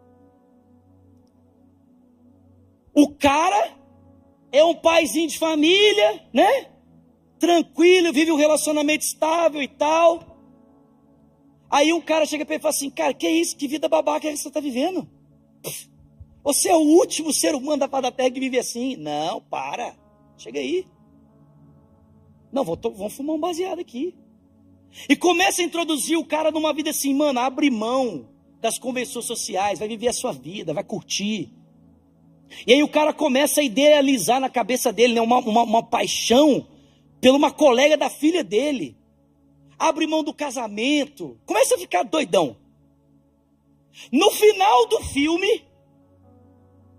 O cara é um paizinho de família, né? Tranquilo, vive um relacionamento estável e tal. Aí um cara chega para ele e fala assim: Cara, que isso? Que vida babaca é que você está vivendo? Você é o último ser humano da da terra que vive assim. Não, para. Chega aí. Não, vamos fumar um baseado aqui. E começa a introduzir o cara numa vida assim, mano, abre mão das convenções sociais, vai viver a sua vida, vai curtir. E aí o cara começa a idealizar na cabeça dele né, uma, uma, uma paixão pela uma colega da filha dele. Abre mão do casamento, começa a ficar doidão. No final do filme,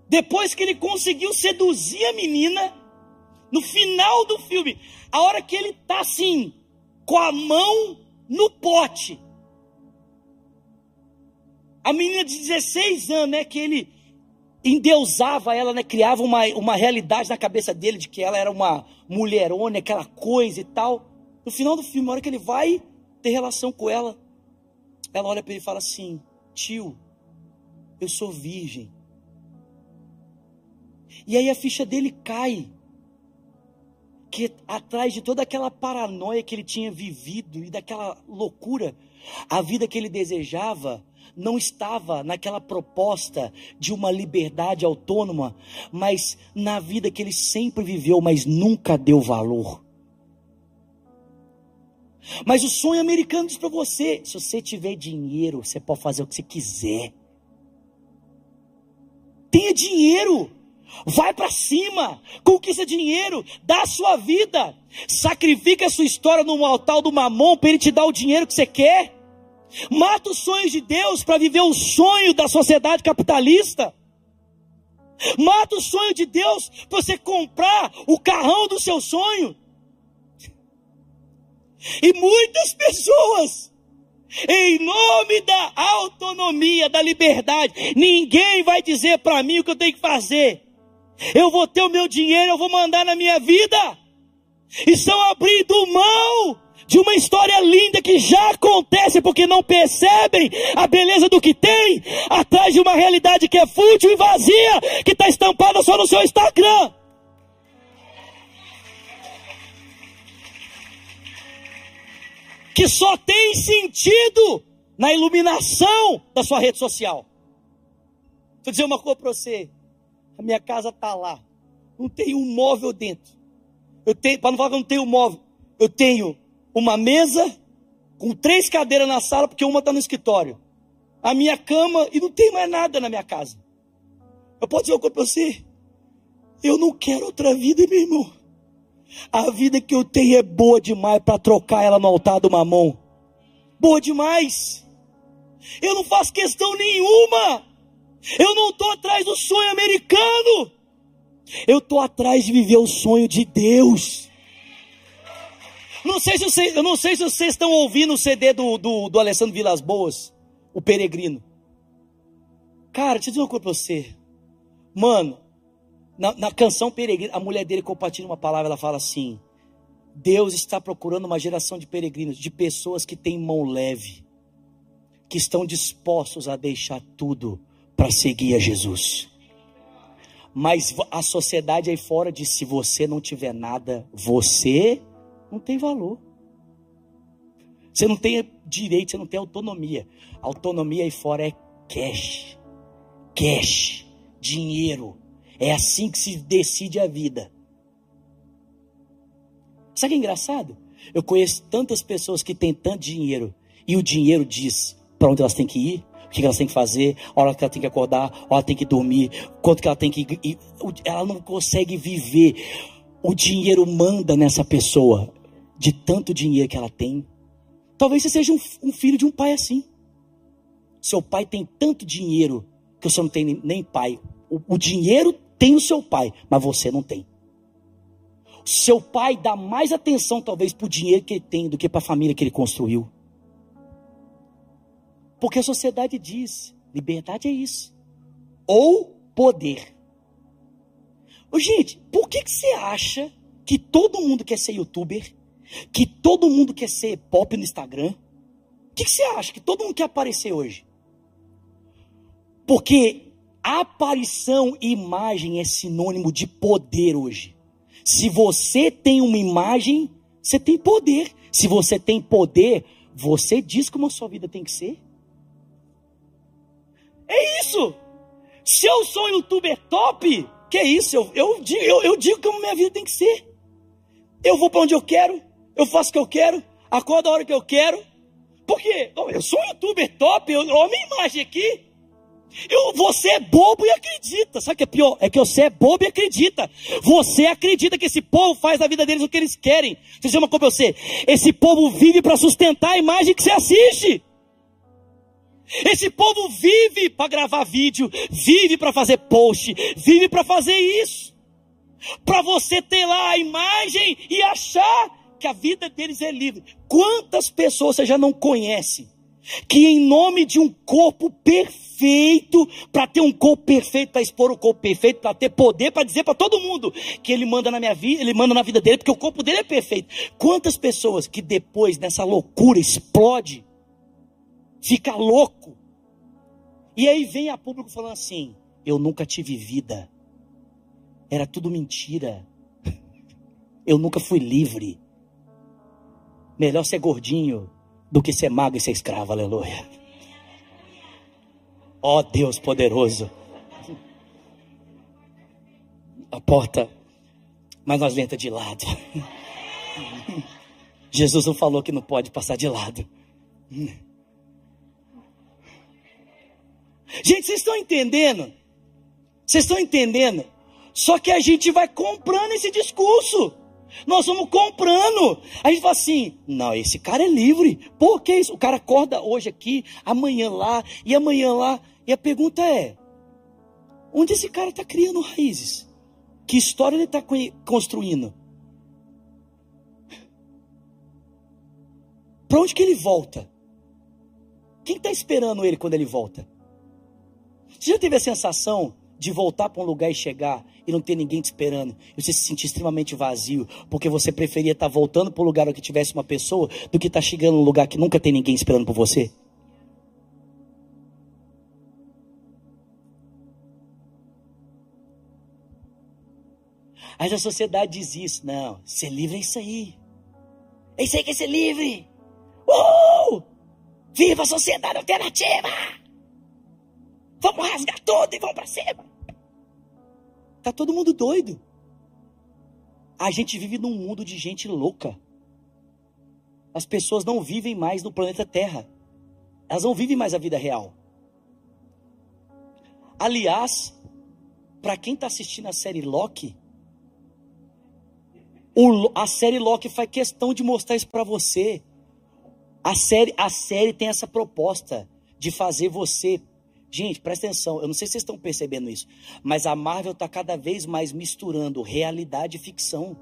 depois que ele conseguiu seduzir a menina, no final do filme, a hora que ele tá assim, com a mão no pote. A menina de 16 anos, né, que ele endeusava ela, né, criava uma, uma realidade na cabeça dele de que ela era uma mulherona, aquela coisa e tal. No final do filme, a hora que ele vai ter relação com ela, ela olha para ele e fala assim: Tio, eu sou virgem. E aí a ficha dele cai que atrás de toda aquela paranoia que ele tinha vivido e daquela loucura, a vida que ele desejava não estava naquela proposta de uma liberdade autônoma, mas na vida que ele sempre viveu, mas nunca deu valor. Mas o sonho americano diz para você: se você tiver dinheiro, você pode fazer o que você quiser. Tenha dinheiro. Vai para cima, conquista dinheiro, dá a sua vida, sacrifica a sua história no altar do mamão para ele te dar o dinheiro que você quer. Mata os sonhos de Deus para viver o sonho da sociedade capitalista. Mata o sonho de Deus para você comprar o carrão do seu sonho. E muitas pessoas, em nome da autonomia, da liberdade, ninguém vai dizer para mim o que eu tenho que fazer. Eu vou ter o meu dinheiro, eu vou mandar na minha vida. Estão abrindo mão de uma história linda que já acontece porque não percebem a beleza do que tem, atrás de uma realidade que é fútil e vazia, que está estampada só no seu Instagram. Que só tem sentido na iluminação da sua rede social. Vou dizer uma coisa para você a minha casa está lá. Não tem um móvel dentro. Eu tenho, para não falar que eu não tenho um móvel, eu tenho uma mesa com três cadeiras na sala, porque uma está no escritório. A minha cama e não tem mais nada na minha casa. Eu posso dizer uma coisa para você? Eu não quero outra vida, meu irmão. A vida que eu tenho é boa demais para trocar ela no altar do mamão. Boa demais. Eu não faço questão nenhuma eu não estou atrás do sonho americano. Eu estou atrás de viver o sonho de Deus. Não sei se vocês, eu não sei se vocês estão ouvindo o CD do, do, do Alessandro Vilas Boas, o Peregrino. Cara, deixa eu dizer uma coisa para você. Mano, na, na canção Peregrino, a mulher dele compartilha uma palavra, ela fala assim: Deus está procurando uma geração de peregrinos, de pessoas que têm mão leve, que estão dispostos a deixar tudo para seguir a Jesus. Mas a sociedade aí fora diz: se você não tiver nada, você não tem valor. Você não tem direito, você não tem autonomia. autonomia aí fora é cash. Cash. Dinheiro. É assim que se decide a vida. Sabe que é engraçado? Eu conheço tantas pessoas que têm tanto dinheiro e o dinheiro diz para onde elas têm que ir, o que ela tem que fazer, a hora que ela tem que acordar, a hora que tem que dormir, quanto que ela tem que. Ela não consegue viver. O dinheiro manda nessa pessoa, de tanto dinheiro que ela tem. Talvez você seja um, filho de um pai assim. Seu pai tem tanto dinheiro que você não tem nem, nem pai. O, o dinheiro tem o seu pai, mas você não tem. Seu pai dá mais atenção, talvez, para o dinheiro que ele tem do que para a família que ele construiu. Porque a sociedade diz: liberdade é isso. Ou poder. Gente, por que, que você acha que todo mundo quer ser youtuber? Que todo mundo quer ser pop no Instagram? O que, que você acha que todo mundo quer aparecer hoje? Porque aparição e imagem é sinônimo de poder hoje. Se você tem uma imagem, você tem poder. Se você tem poder, você diz como a sua vida tem que ser. É isso. Se eu sou youtuber top, que isso? Eu, eu, eu, eu digo como minha vida tem que ser. Eu vou para onde eu quero, eu faço o que eu quero, acordo a hora que eu quero. Por quê? Eu sou um youtuber top, eu, olha a minha imagem aqui. Eu, você é bobo e acredita. Sabe o que é pior? É que você é bobo e acredita. Você acredita que esse povo faz da vida deles o que eles querem. Deixa eu você. Esse povo vive para sustentar a imagem que você assiste. Esse povo vive para gravar vídeo, vive para fazer post, vive para fazer isso. Para você ter lá a imagem e achar que a vida deles é livre. Quantas pessoas você já não conhece que em nome de um corpo perfeito, para ter um corpo perfeito, para expor o corpo perfeito, para ter poder, para dizer para todo mundo que ele manda na minha vida, ele manda na vida dele, porque o corpo dele é perfeito. Quantas pessoas que depois dessa loucura explode, fica louco. E aí vem a público falando assim: eu nunca tive vida. Era tudo mentira. Eu nunca fui livre. Melhor ser gordinho do que ser magro e ser escravo, aleluia. Ó oh, Deus poderoso. A porta, mas nós lenta de lado. Jesus não falou que não pode passar de lado. Gente, vocês estão entendendo? Vocês estão entendendo? Só que a gente vai comprando esse discurso. Nós vamos comprando. A gente fala assim: não, esse cara é livre. Por que isso? O cara acorda hoje aqui, amanhã lá e amanhã lá. E a pergunta é: onde esse cara está criando raízes? Que história ele está construindo? Para onde que ele volta? Quem está esperando ele quando ele volta? Você já teve a sensação de voltar para um lugar e chegar e não ter ninguém te esperando, e você se sentir extremamente vazio, porque você preferia estar tá voltando para o lugar onde tivesse uma pessoa do que estar tá chegando num lugar que nunca tem ninguém esperando por você? Mas a sociedade diz isso. Não, ser livre é isso aí. É isso aí que é ser livre. Uh! Viva a sociedade alternativa! Vamos rasgar tudo e vamos para cima. Tá todo mundo doido. A gente vive num mundo de gente louca. As pessoas não vivem mais no planeta Terra. Elas não vivem mais a vida real. Aliás, para quem está assistindo a série Loki, o, a série Loki faz questão de mostrar isso para você. A série, a série tem essa proposta de fazer você Gente, presta atenção, eu não sei se vocês estão percebendo isso, mas a Marvel está cada vez mais misturando realidade e ficção,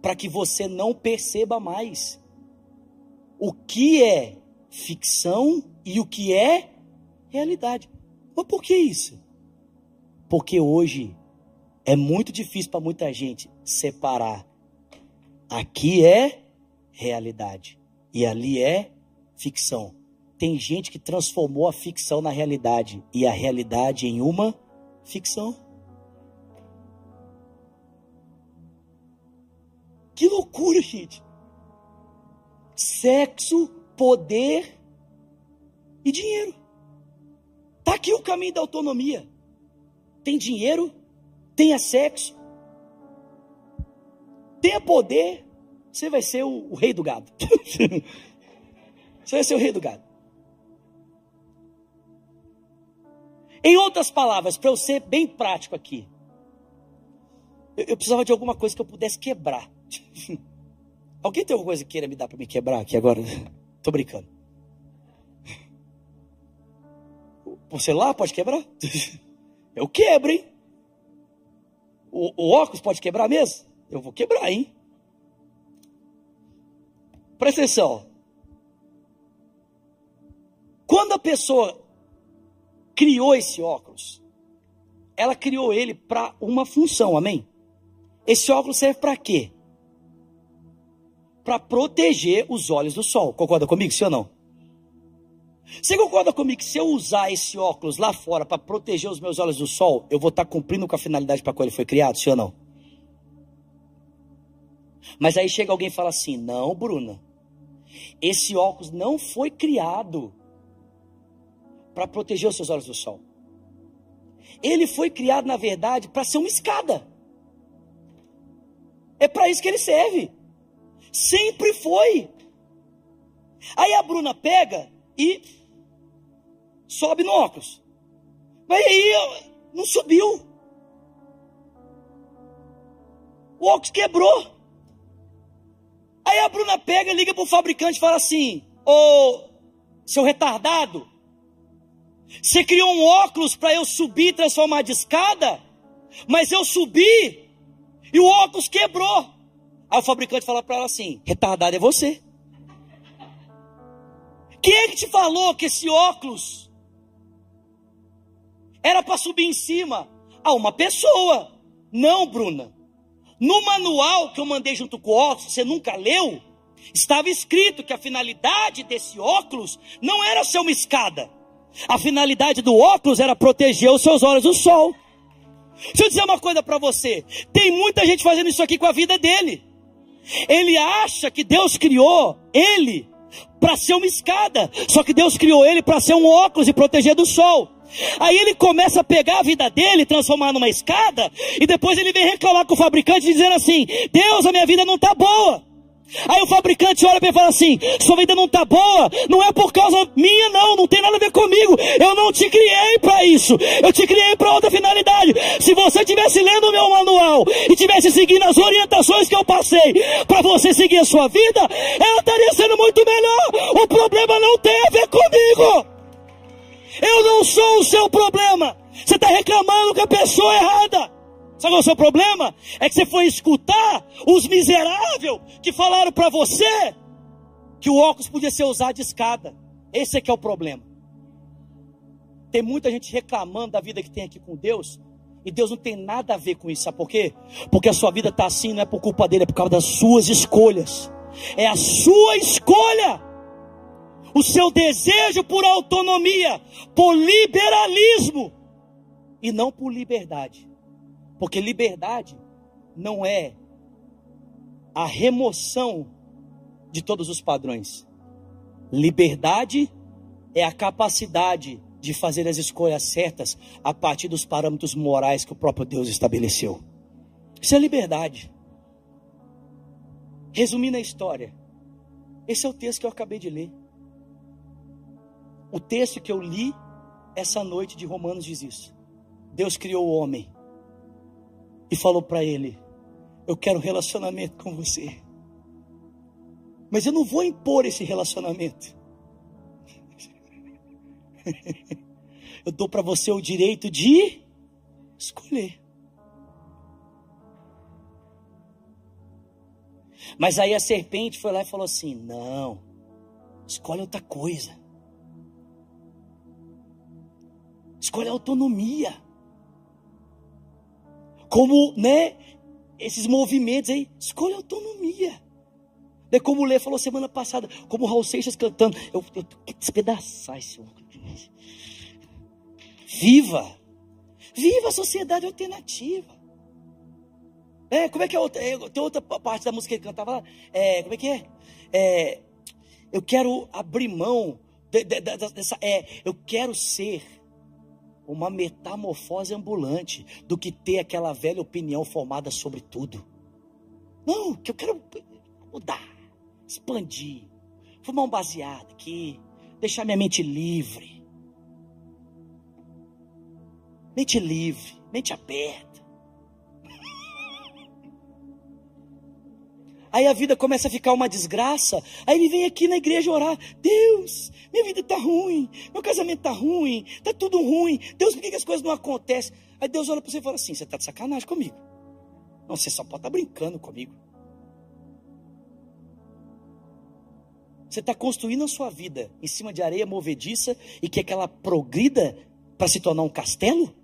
para que você não perceba mais o que é ficção e o que é realidade. Mas por que isso? Porque hoje é muito difícil para muita gente separar. Aqui é realidade e ali é ficção tem gente que transformou a ficção na realidade e a realidade em uma ficção. Que loucura, gente. Sexo, poder e dinheiro. Tá aqui o caminho da autonomia. Tem dinheiro, tenha sexo, tenha poder, você vai ser o, o rei do gado. você vai ser o rei do gado. Em outras palavras, para eu ser bem prático aqui, eu, eu, precisava de alguma coisa que eu pudesse quebrar. Alguém tem alguma coisa que queira me dar para me quebrar aqui agora? Tô brincando. O celular pode quebrar? Eu quebro, hein? o, o óculos pode quebrar mesmo? Eu vou quebrar, hein? Presta atenção. Quando a pessoa criou esse óculos, ela criou ele para uma função, amém? Esse óculos serve para quê? Para proteger os olhos do sol. Concorda comigo, sim ou não? Você concorda comigo que se eu usar esse óculos lá fora para proteger os meus olhos do sol, eu vou estar tá cumprindo com a finalidade para qual ele foi criado, sim ou não? Mas aí chega alguém e fala assim: não, Bruna, esse óculos não foi criado para proteger os seus olhos do sol. Ele foi criado, na verdade, para ser uma escada. É para isso que ele serve. Sempre foi. Aí a Bruna pega e sobe no óculos. Mas aí não subiu. O óculos quebrou. Aí a Bruna pega, liga para o fabricante e fala assim: Ô, seu retardado, você criou um óculos para eu subir e transformar de escada, mas eu subi e o óculos quebrou. Aí o fabricante fala para ela assim: retardado é você. Quem é que te falou que esse óculos era para subir em cima? A uma pessoa. Não, Bruna. No manual que eu mandei junto com o óculos, você nunca leu? Estava escrito que a finalidade desse óculos não era ser uma escada. A finalidade do óculos era proteger os seus olhos do sol. Deixa eu dizer uma coisa para você: tem muita gente fazendo isso aqui com a vida dele. Ele acha que Deus criou ele para ser uma escada, só que Deus criou ele para ser um óculos e proteger do sol. Aí ele começa a pegar a vida dele, transformar numa escada, e depois ele vem reclamar com o fabricante dizendo assim: Deus, a minha vida não está boa. Aí o fabricante olha para ele e fala assim: Sua vida não está boa, não é por causa minha, não, não tem nada a ver comigo. Eu não te criei para isso, eu te criei para outra finalidade. Se você estivesse lendo o meu manual e estivesse seguindo as orientações que eu passei para você seguir a sua vida, ela estaria sendo muito melhor. O problema não tem a ver comigo. Eu não sou o seu problema. Você está reclamando com a pessoa errada. Sabe qual é o seu problema? É que você foi escutar os miseráveis que falaram para você que o óculos podia ser usado de escada. Esse é que é o problema. Tem muita gente reclamando da vida que tem aqui com Deus. E Deus não tem nada a ver com isso. Sabe por quê? Porque a sua vida está assim, não é por culpa dele, é por causa das suas escolhas. É a sua escolha o seu desejo por autonomia, por liberalismo e não por liberdade. Porque liberdade não é a remoção de todos os padrões. Liberdade é a capacidade de fazer as escolhas certas a partir dos parâmetros morais que o próprio Deus estabeleceu. Isso é liberdade. Resumindo a história, esse é o texto que eu acabei de ler. O texto que eu li essa noite de Romanos diz isso. Deus criou o homem e falou para ele: Eu quero relacionamento com você. Mas eu não vou impor esse relacionamento. eu dou para você o direito de escolher. Mas aí a serpente foi lá e falou assim: Não, escolhe outra coisa. Escolha a autonomia. Como, né? Esses movimentos aí, escolha autonomia. É como o Lê falou semana passada, como o Raul Seixas cantando. Eu, eu que despedaçar esse. Viva! Viva a sociedade alternativa. É, como é que é outra? É, tem outra parte da música que ele cantava lá. É, como é que é? é eu quero abrir mão de, de, de, dessa. É, eu quero ser uma metamorfose ambulante do que ter aquela velha opinião formada sobre tudo. Não, que eu quero mudar, expandir, fumar um baseado aqui, deixar minha mente livre. Mente livre, mente aberta. Aí a vida começa a ficar uma desgraça. Aí ele vem aqui na igreja orar. Deus, minha vida está ruim. Meu casamento está ruim. Está tudo ruim. Deus, por que, que as coisas não acontecem? Aí Deus olha para você e fala assim: Você está de sacanagem comigo. Não, você só pode estar tá brincando comigo. Você está construindo a sua vida em cima de areia movediça e quer que ela progrida para se tornar um castelo?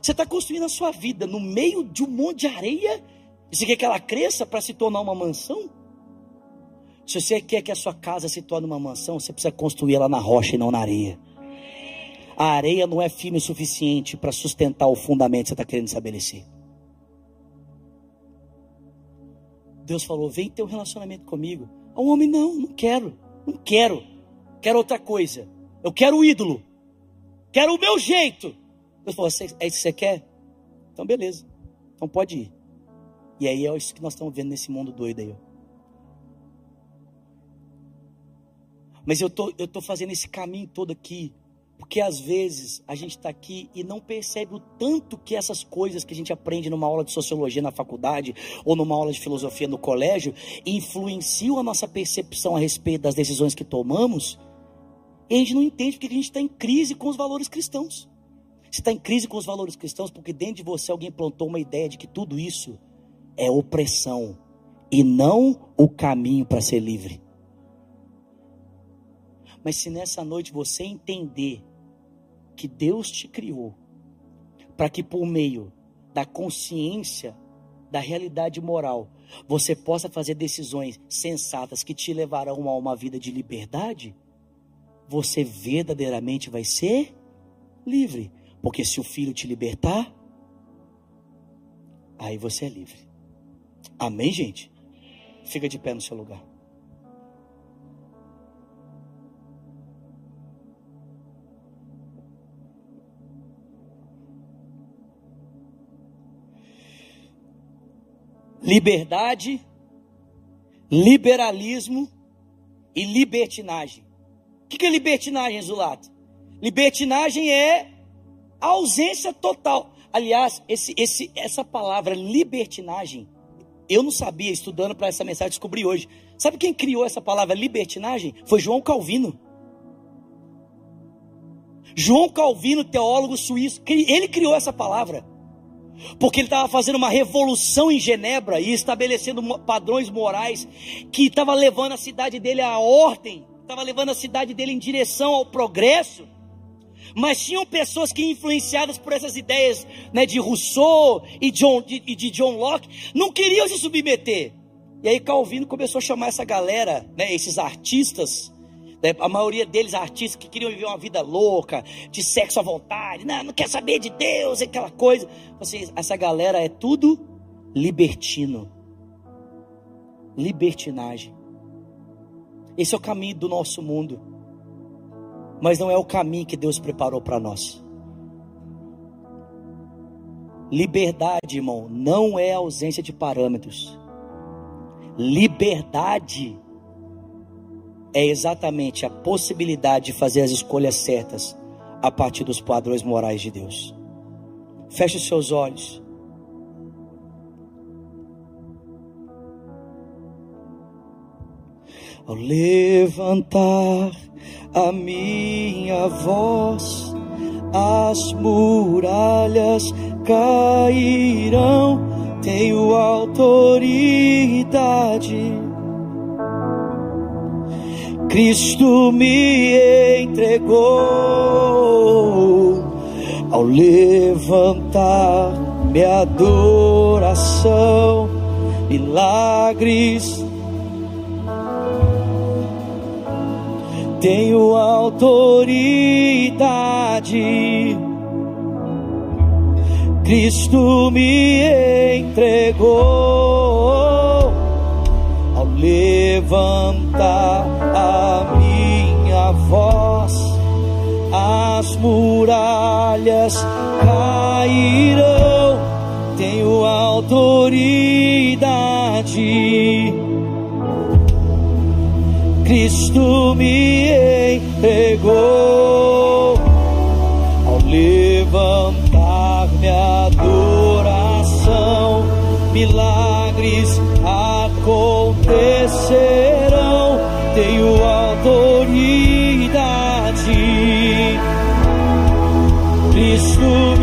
Você está construindo a sua vida no meio de um monte de areia você quer que ela cresça para se tornar uma mansão? Se você quer que a sua casa se torne uma mansão, você precisa construir ela na rocha e não na areia. A areia não é firme o suficiente para sustentar o fundamento que você está querendo estabelecer. Deus falou: vem ter um relacionamento comigo. O homem, não, não quero, não quero, quero outra coisa. Eu quero o ídolo, quero o meu jeito. Deus falou: é isso que você quer? Então, beleza, então pode ir. E aí é isso que nós estamos vendo nesse mundo doido aí. Mas eu tô, eu tô fazendo esse caminho todo aqui porque às vezes a gente está aqui e não percebe o tanto que essas coisas que a gente aprende numa aula de sociologia na faculdade ou numa aula de filosofia no colégio influenciam a nossa percepção a respeito das decisões que tomamos. E a gente não entende porque a gente está em crise com os valores cristãos. Você está em crise com os valores cristãos porque dentro de você alguém plantou uma ideia de que tudo isso é opressão e não o caminho para ser livre. Mas se nessa noite você entender que Deus te criou para que por meio da consciência da realidade moral você possa fazer decisões sensatas que te levarão a uma vida de liberdade, você verdadeiramente vai ser livre. Porque se o filho te libertar, aí você é livre. Amém, gente? Fica de pé no seu lugar. liberdade, liberalismo e libertinagem. O que é libertinagem, Zulato? Libertinagem é ausência total. Aliás, esse, esse, essa palavra libertinagem, eu não sabia, estudando para essa mensagem, descobri hoje. Sabe quem criou essa palavra libertinagem? Foi João Calvino. João Calvino, teólogo suíço, ele criou essa palavra porque ele estava fazendo uma revolução em Genebra e estabelecendo padrões morais que estava levando a cidade dele à ordem, estava levando a cidade dele em direção ao progresso. Mas tinham pessoas que, influenciadas por essas ideias né, de Rousseau e John, de, de John Locke, não queriam se submeter. E aí Calvino começou a chamar essa galera, né, esses artistas, né? A maioria deles artistas que queriam viver uma vida louca, de sexo à vontade, não, não quer saber de Deus, aquela coisa. Vocês, essa galera é tudo libertino. Libertinagem. Esse é o caminho do nosso mundo. Mas não é o caminho que Deus preparou para nós. Liberdade, irmão, não é ausência de parâmetros. Liberdade é exatamente a possibilidade de fazer as escolhas certas a partir dos padrões morais de Deus. Feche os seus olhos. Ao levantar a minha voz, as muralhas cairão. Tenho autoridade Cristo me entregou ao levantar minha adoração, milagres. Tenho autoridade. Cristo me entregou ao levantar a minha voz, as muralhas cairão. Tenho autoridade. Cristo me entregou ao levantar minha adoração, milagres acontecerão tenho autoridade. Cristo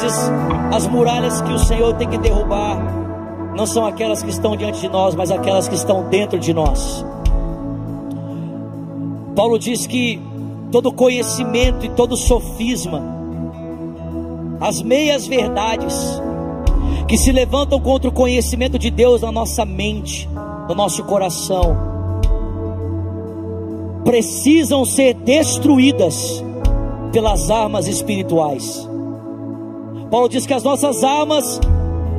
vezes as muralhas que o Senhor tem que derrubar não são aquelas que estão diante de nós, mas aquelas que estão dentro de nós. Paulo diz que todo conhecimento e todo sofisma, as meias verdades que se levantam contra o conhecimento de Deus na nossa mente, no nosso coração, precisam ser destruídas pelas armas espirituais. Paulo diz que as nossas armas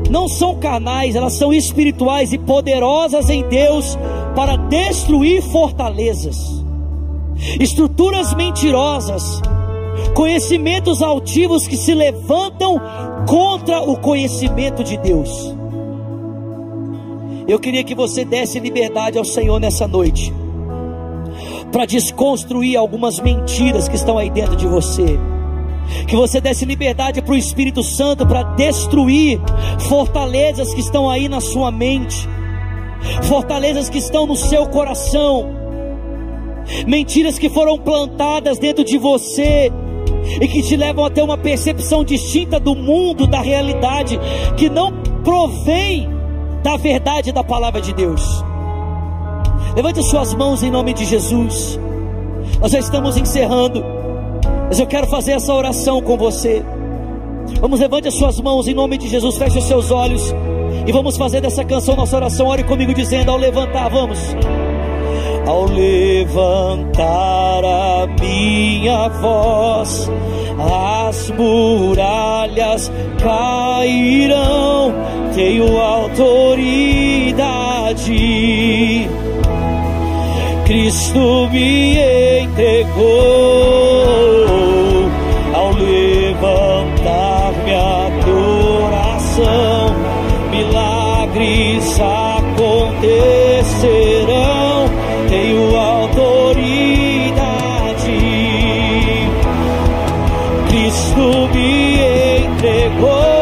não são carnais, elas são espirituais e poderosas em Deus para destruir fortalezas estruturas mentirosas, conhecimentos altivos que se levantam contra o conhecimento de Deus. Eu queria que você desse liberdade ao Senhor nessa noite, para desconstruir algumas mentiras que estão aí dentro de você. Que você desse liberdade para o Espírito Santo para destruir fortalezas que estão aí na sua mente, fortalezas que estão no seu coração mentiras que foram plantadas dentro de você e que te levam a ter uma percepção distinta do mundo, da realidade, que não provém da verdade da palavra de Deus. Levante suas mãos em nome de Jesus. Nós já estamos encerrando, mas eu quero fazer essa oração com você. Vamos, levante as suas mãos em nome de Jesus, feche os seus olhos e vamos fazer dessa canção nossa oração. Ore comigo dizendo ao levantar, vamos ao levantar a minha voz, as muralhas cairão, tenho autoridade. Cristo me entregou ao levantar minha adoração, milagres acontecerão tenho autoridade. Cristo me entregou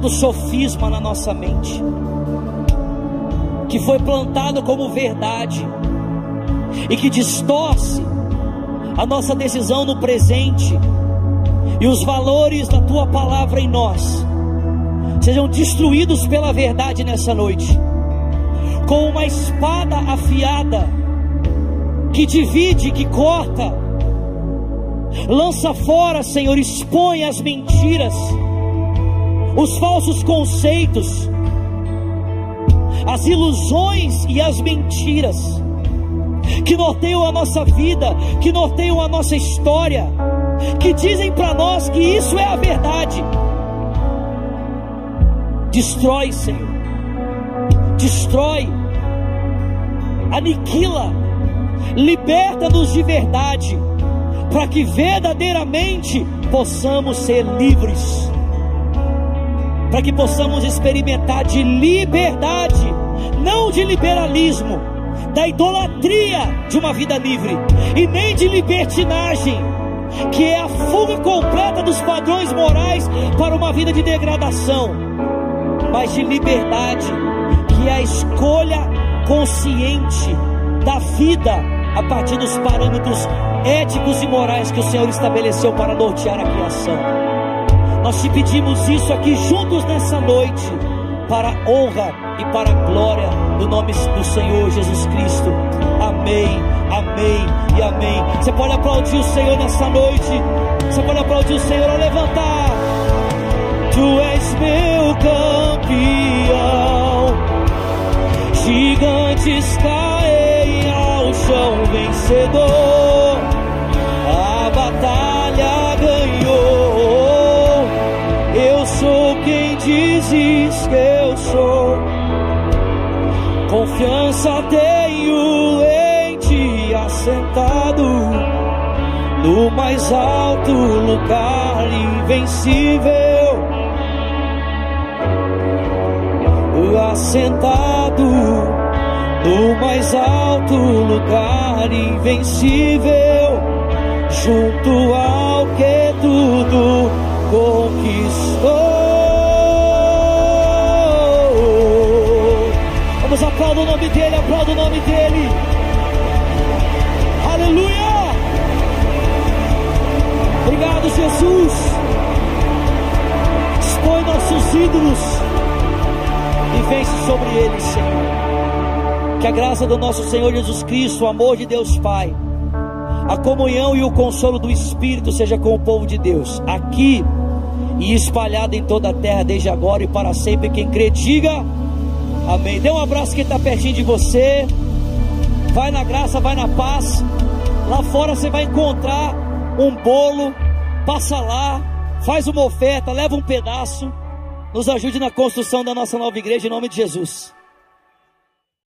todo sofisma na nossa mente, que foi plantado como verdade e que distorce a nossa decisão no presente e os valores da tua palavra em nós, sejam destruídos pela verdade nessa noite, com uma espada afiada que divide, que corta, Lança fora, Senhor, expõe as mentiras, os falsos conceitos, as ilusões e as mentiras que norteiam a nossa vida, que norteiam a nossa história, que dizem para nós que isso é a verdade. Destrói, Senhor, destrói, aniquila, liberta-nos de verdade para que verdadeiramente possamos ser livres, para que possamos experimentar de liberdade, não de liberalismo, da idolatria de uma vida livre, e nem de libertinagem, que é a fuga completa dos padrões morais para uma vida de degradação, mas de liberdade, que é a escolha consciente da vida a partir dos parâmetros éticos e morais que o Senhor estabeleceu para nortear a criação. Nós te pedimos isso aqui juntos nessa noite, para a honra e para a glória do nome do Senhor Jesus Cristo. Amém, amém e amém. Você pode aplaudir o Senhor nessa noite. Você pode aplaudir o Senhor ao levantar. Tu és meu campeão. Gigantes caem ao chão vencedor. Dizes que eu sou. Confiança tenho em ti assentado no mais alto lugar invencível. Assentado no mais alto lugar invencível, junto ao que tudo conquistou. Vamos aplaudir o nome dele, aplaudir o nome dele. Aleluia! Obrigado, Jesus. Expõe nossos ídolos e vence sobre eles, Senhor. Que a graça do nosso Senhor Jesus Cristo, o amor de Deus Pai, a comunhão e o consolo do Espírito seja com o povo de Deus, aqui e espalhado em toda a terra, desde agora e para sempre. Quem crê, diga amém. Dê um abraço quem está pertinho de você. Vai na graça, vai na paz. Lá fora você vai encontrar um bolo. Passa lá, faz uma oferta, leva um pedaço. Nos ajude na construção da nossa nova igreja em nome de Jesus.